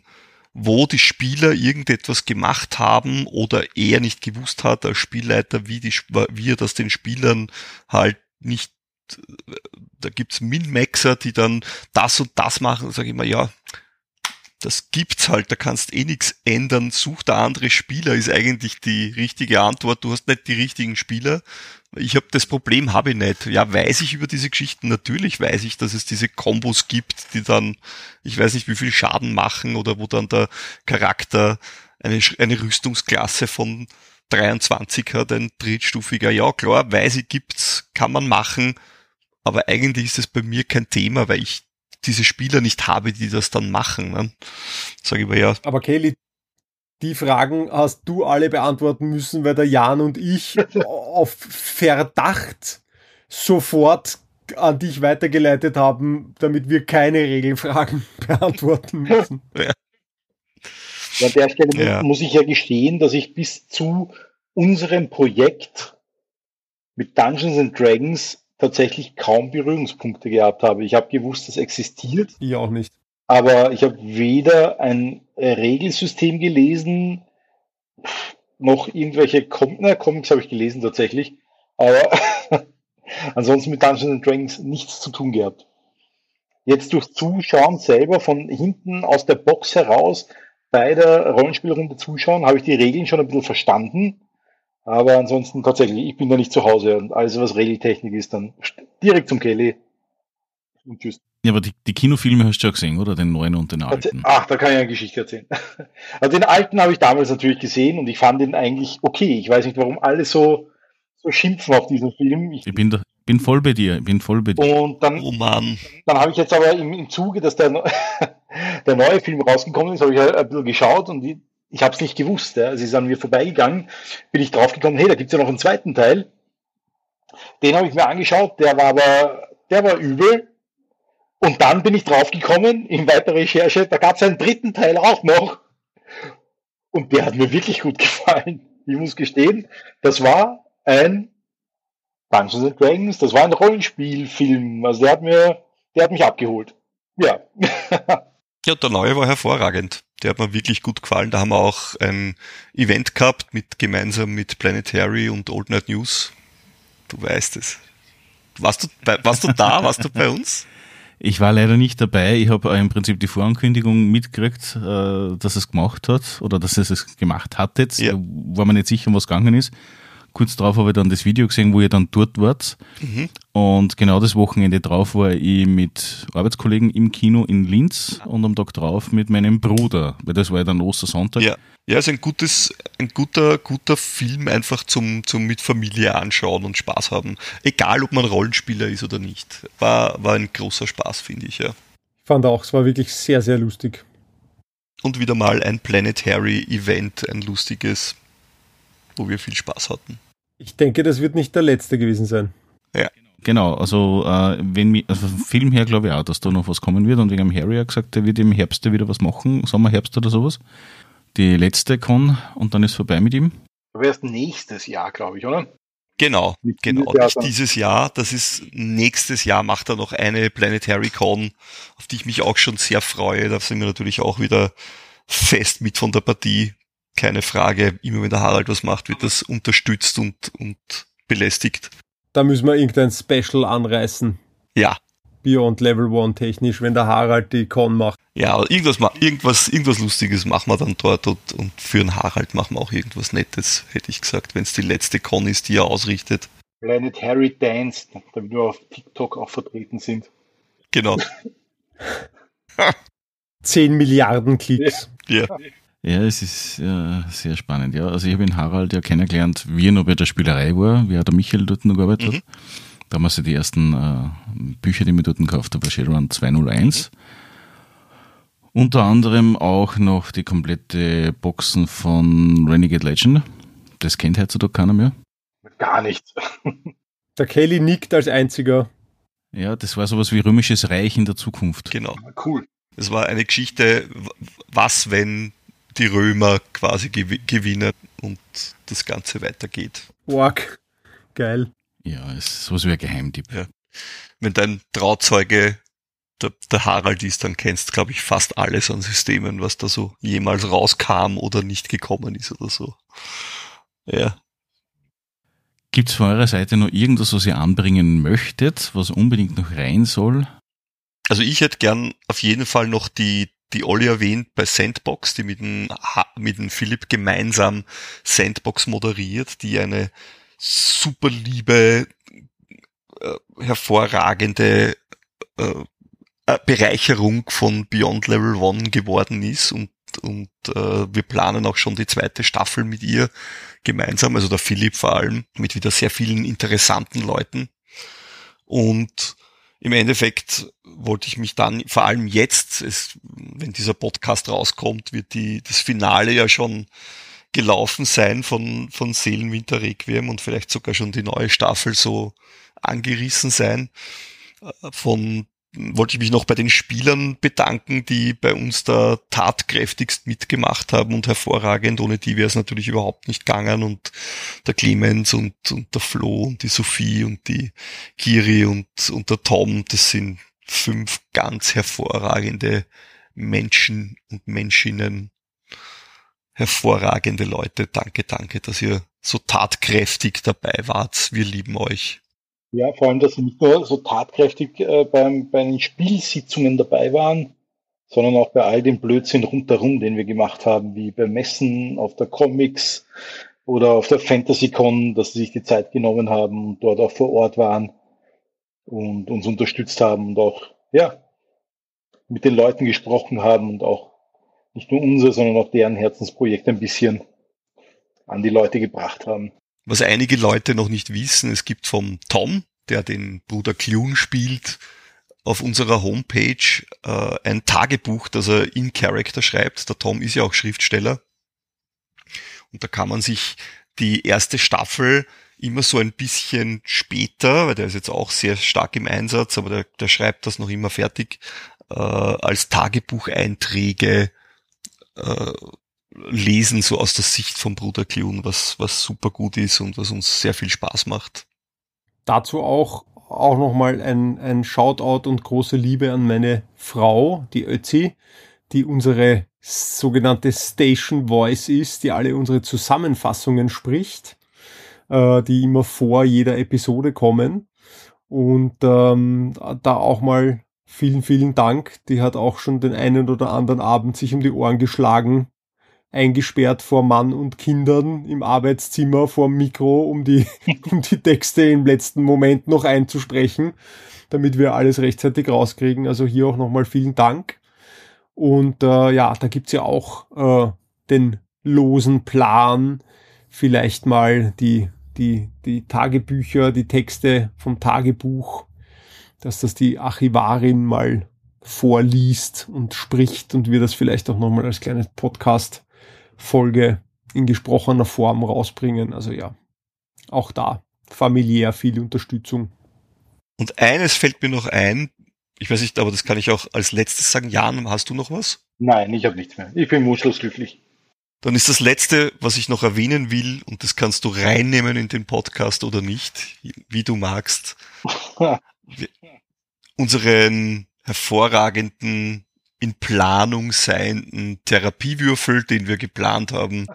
C: wo die Spieler irgendetwas gemacht haben oder er nicht gewusst hat als Spielleiter, wie, die, wie er das den Spielern halt nicht, da gibt's Min-Maxer, die dann das und das machen, sage ich mal, ja, das gibt's halt, da kannst eh nichts ändern, such der andere Spieler, ist eigentlich die richtige Antwort. Du hast nicht die richtigen Spieler. Ich habe das Problem habe ich nicht. Ja, weiß ich über diese Geschichten? Natürlich weiß ich, dass es diese Kombos gibt, die dann, ich weiß nicht, wie viel Schaden machen oder wo dann der Charakter eine, eine Rüstungsklasse von 23 hat, ein drittstufiger. Ja, klar, weiß ich, gibt's, kann man machen. Aber eigentlich ist es bei mir kein Thema, weil ich diese Spieler nicht habe, die das dann machen. Ne? Sag ich mal ja.
D: Aber Kelly, die Fragen hast du alle beantworten müssen, weil der Jan und ich auf Verdacht sofort an dich weitergeleitet haben, damit wir keine Regelfragen beantworten müssen.
A: Ja. An der Stelle ja. muss ich ja gestehen, dass ich bis zu unserem Projekt mit Dungeons and Dragons tatsächlich kaum Berührungspunkte gehabt habe. Ich habe gewusst, es existiert.
D: Ich auch nicht.
A: Aber ich habe weder ein Regelsystem gelesen, noch irgendwelche Com na, Comics habe ich gelesen tatsächlich. Aber ansonsten mit Dungeons Dragons nichts zu tun gehabt. Jetzt durch Zuschauen selber von hinten aus der Box heraus bei der Rollenspielrunde zuschauen, habe ich die Regeln schon ein bisschen verstanden aber ansonsten tatsächlich, ich bin da nicht zu Hause und alles, was Regeltechnik ist, dann direkt zum Kelly.
B: Und tschüss. Ja, aber die, die Kinofilme hast du ja gesehen, oder? Den neuen und den alten.
A: Ach, da kann ich eine Geschichte erzählen. Also den alten habe ich damals natürlich gesehen und ich fand ihn eigentlich okay. Ich weiß nicht, warum alle so, so schimpfen auf diesen Film.
B: Ich, ich bin, da, bin voll bei dir, ich bin voll bei dir.
A: Und dann, oh Mann. dann habe ich jetzt aber im, im Zuge, dass der, der neue Film rausgekommen ist, habe ich ein bisschen geschaut und die, ich habe es nicht gewusst. Ja. Sie ist an mir vorbeigegangen, bin ich draufgekommen, hey, da gibt's ja noch einen zweiten Teil. Den habe ich mir angeschaut, der war aber, der war übel. Und dann bin ich draufgekommen, in weiterer Recherche, da gab's einen dritten Teil auch noch. Und der hat mir wirklich gut gefallen. Ich muss gestehen, das war ein Dungeons and Dragons, das war ein Rollenspielfilm. Also der hat mir, der hat mich abgeholt. Ja.
C: ja, der neue war hervorragend. Der hat mir wirklich gut gefallen. Da haben wir auch ein Event gehabt mit gemeinsam mit Planetary und Old Night News. Du weißt es. Warst du, bei, warst du da? Warst du bei uns?
B: Ich war leider nicht dabei. Ich habe im Prinzip die Vorankündigung mitgekriegt, äh, dass es gemacht hat oder dass es es gemacht hat jetzt. Ja. War mir nicht sicher, was gegangen ist. Kurz darauf habe ich dann das Video gesehen, wo ihr dann dort wart. Mhm. Und genau das Wochenende drauf war ich mit Arbeitskollegen im Kino in Linz und am Tag drauf mit meinem Bruder, weil das war ja dann Ostersonntag.
C: Ja, ja ist ein gutes, ein guter, guter Film einfach zum, zum mit Familie anschauen und Spaß haben. Egal, ob man Rollenspieler ist oder nicht. War, war ein großer Spaß, finde ich, ja.
D: Ich fand auch, es war wirklich sehr, sehr lustig.
C: Und wieder mal ein Planetary Event, ein lustiges wo wir viel Spaß hatten.
D: Ich denke, das wird nicht der letzte gewesen sein.
B: Ja. Genau, also äh, wenn mi, also vom Film her glaube ich auch, dass da noch was kommen wird und wegen dem Harry hat gesagt, der wird im Herbst wieder was machen, Sommer, Herbst oder sowas. Die letzte Con und dann ist vorbei mit ihm.
A: Aber erst nächstes Jahr, glaube ich, oder?
C: Genau,
A: Nicht
C: genau.
A: dieses Jahr,
C: dieses Jahr. Das ist nächstes Jahr macht er noch eine Planetary Con, auf die ich mich auch schon sehr freue. Da sind wir natürlich auch wieder fest mit von der Partie. Keine Frage. Immer wenn der Harald was macht, wird das unterstützt und, und belästigt.
D: Da müssen wir irgendein Special anreißen.
C: Ja,
D: Beyond Level 1 technisch, wenn der Harald die Con macht.
C: ja, irgendwas, irgendwas, irgendwas Lustiges machen wir dann dort und, und für den Harald machen wir auch irgendwas Nettes, hätte ich gesagt, wenn es die letzte Con ist, die er ausrichtet.
A: Planetary Dance, damit wir auf TikTok auch vertreten sind.
C: Genau.
D: 10 Milliarden Klicks.
C: Ja.
B: Ja, es ist äh, sehr spannend. Ja, also ich habe den Harald ja kennengelernt, wie er noch bei der Spielerei war, wie er der Michael dort noch gearbeitet
C: Mhm.
B: hat. Damals ja die ersten äh, Bücher, die wir dort gekauft haben, war Shadowrun 201. Unter anderem auch noch die komplette Boxen von Renegade Legend. Das kennt heutzutage keiner mehr.
A: Gar nicht.
D: Der Kelly nickt als einziger.
B: Ja, das war sowas wie Römisches Reich in der Zukunft.
C: Genau.
A: Cool.
C: Es war eine Geschichte, was, wenn die Römer quasi gew gewinnen und das Ganze weitergeht.
D: Org. Geil.
B: Ja, es ist sowas wie ein Geheimtipp.
C: Wenn dein Trauzeuge der, der Harald ist, dann kennst glaube ich fast alles an Systemen, was da so jemals rauskam oder nicht gekommen ist oder so. Ja.
B: Gibt's von eurer Seite noch irgendwas, was ihr anbringen möchtet, was unbedingt noch rein soll?
C: Also ich hätte gern auf jeden Fall noch die, die Olli erwähnt bei Sandbox, die mit dem, mit dem Philipp gemeinsam Sandbox moderiert, die eine super liebe, äh, hervorragende äh, äh, Bereicherung von Beyond Level One geworden ist und und äh, wir planen auch schon die zweite Staffel mit ihr gemeinsam, also der Philipp vor allem, mit wieder sehr vielen interessanten Leuten. Und im Endeffekt wollte ich mich dann, vor allem jetzt, es, wenn dieser Podcast rauskommt, wird die, das Finale ja schon gelaufen sein von, von Seelenwinter Requiem und vielleicht sogar schon die neue Staffel so angerissen sein. Äh, Von wollte ich mich noch bei den Spielern bedanken, die bei uns da tatkräftigst mitgemacht haben und hervorragend. Ohne die wäre es natürlich überhaupt nicht gegangen und der Clemens und, und der Flo und die Sophie und die Kiri und, und der Tom, das sind fünf ganz hervorragende Menschen und Menschinnen, hervorragende Leute. Danke, danke, dass ihr so tatkräftig dabei wart. Wir lieben euch.
A: Ja, vor allem, dass sie nicht nur so tatkräftig äh, beim, bei den Spielsitzungen dabei waren, sondern auch bei all dem Blödsinn rundherum, den wir gemacht haben, wie bei Messen, auf der Comics oder auf der FantasyCon, dass sie sich die Zeit genommen haben und dort auch vor Ort waren und uns unterstützt haben und auch, ja, mit den Leuten gesprochen haben und auch nicht nur unser, sondern auch deren Herzensprojekt ein bisschen an die Leute gebracht haben.
C: Was einige Leute noch nicht wissen, es gibt vom Tom, der den Bruder Clune spielt, auf unserer Homepage äh, ein Tagebuch, das er in Character schreibt. Der Tom ist ja auch Schriftsteller. Und da kann man sich die erste Staffel immer so ein bisschen später, weil der ist jetzt auch sehr stark im Einsatz, aber der, der schreibt das noch immer fertig, äh, als Tagebucheinträge äh, lesen, so aus der Sicht vom Bruder Clune, was, was super gut ist und was uns sehr viel Spaß macht.
D: Dazu auch, auch nochmal ein, ein Shoutout und große Liebe an meine Frau, die Ötzi, die unsere sogenannte Station Voice ist, die alle unsere Zusammenfassungen spricht, äh, die immer vor jeder Episode kommen. Und ähm, da auch mal vielen, vielen Dank. Die hat auch schon den einen oder anderen Abend sich um die Ohren geschlagen, eingesperrt vor Mann und Kindern im Arbeitszimmer vor dem Mikro, um die, um die Texte im letzten Moment noch einzusprechen, damit wir alles rechtzeitig rauskriegen. Also hier auch nochmal vielen Dank. Und äh, ja, da gibt's ja auch äh, den losen Plan, vielleicht mal die, die, die Tagebücher, die Texte vom Tagebuch, dass das die Archivarin mal vorliest und spricht und wir das vielleicht auch nochmal als kleine Podcast-Folge in gesprochener Form rausbringen. Also ja, auch da familiär viel Unterstützung.
C: Und eines fällt mir noch ein, ich weiß nicht, aber das kann ich auch als letztes sagen. Jan, hast du noch was?
A: Nein, ich habe nichts mehr. Ich bin wunschlos glücklich.
C: Dann ist das letzte, was ich noch erwähnen will, und das kannst du reinnehmen in den Podcast oder nicht, wie du magst. Unseren hervorragenden, in Planung seienden Therapiewürfel, den wir geplant haben,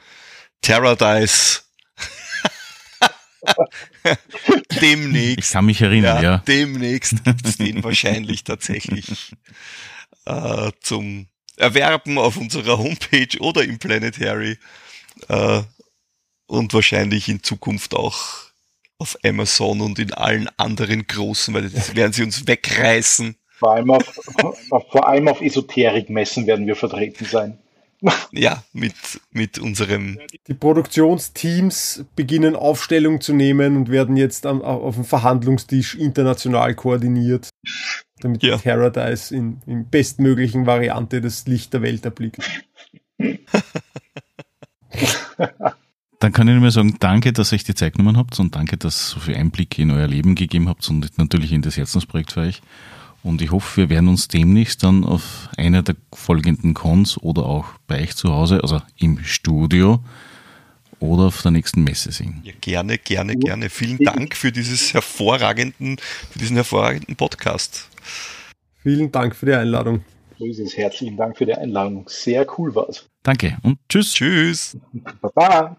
C: Terradice. demnächst.
B: Ich kann mich erinnern, ja. ja.
C: Demnächst gibt es den wahrscheinlich tatsächlich äh, zum erwerben auf unserer Homepage oder im Planetary äh, und wahrscheinlich in Zukunft auch auf Amazon und in allen anderen großen, weil das werden sie uns wegreißen.
A: Vor allem auf, vor allem auf Esoterikmessen werden wir vertreten sein.
C: Ja, mit, mit unserem.
D: Die Produktionsteams beginnen Aufstellung zu nehmen und werden jetzt am, auf dem Verhandlungstisch international koordiniert, damit ja. Paradise in, in bestmöglichen Variante das Licht der Welt erblickt.
B: Dann kann ich nur sagen, danke, dass ihr euch die Zeit genommen habt und danke, dass ihr so viel Einblick in euer Leben gegeben habt und natürlich in das Herzensprojekt für euch. Und ich hoffe, wir werden uns demnächst dann auf einer der folgenden Cons oder auch bei euch zu Hause, also im Studio oder auf der nächsten Messe sehen.
C: Ja, gerne, gerne, gerne. Vielen Dank für dieses hervorragenden, für diesen hervorragenden Podcast.
D: Vielen Dank für die Einladung.
A: Grüßes, herzlichen Dank für die Einladung. Sehr cool war's.
B: Danke und tschüss.
C: Tschüss.
A: Baba.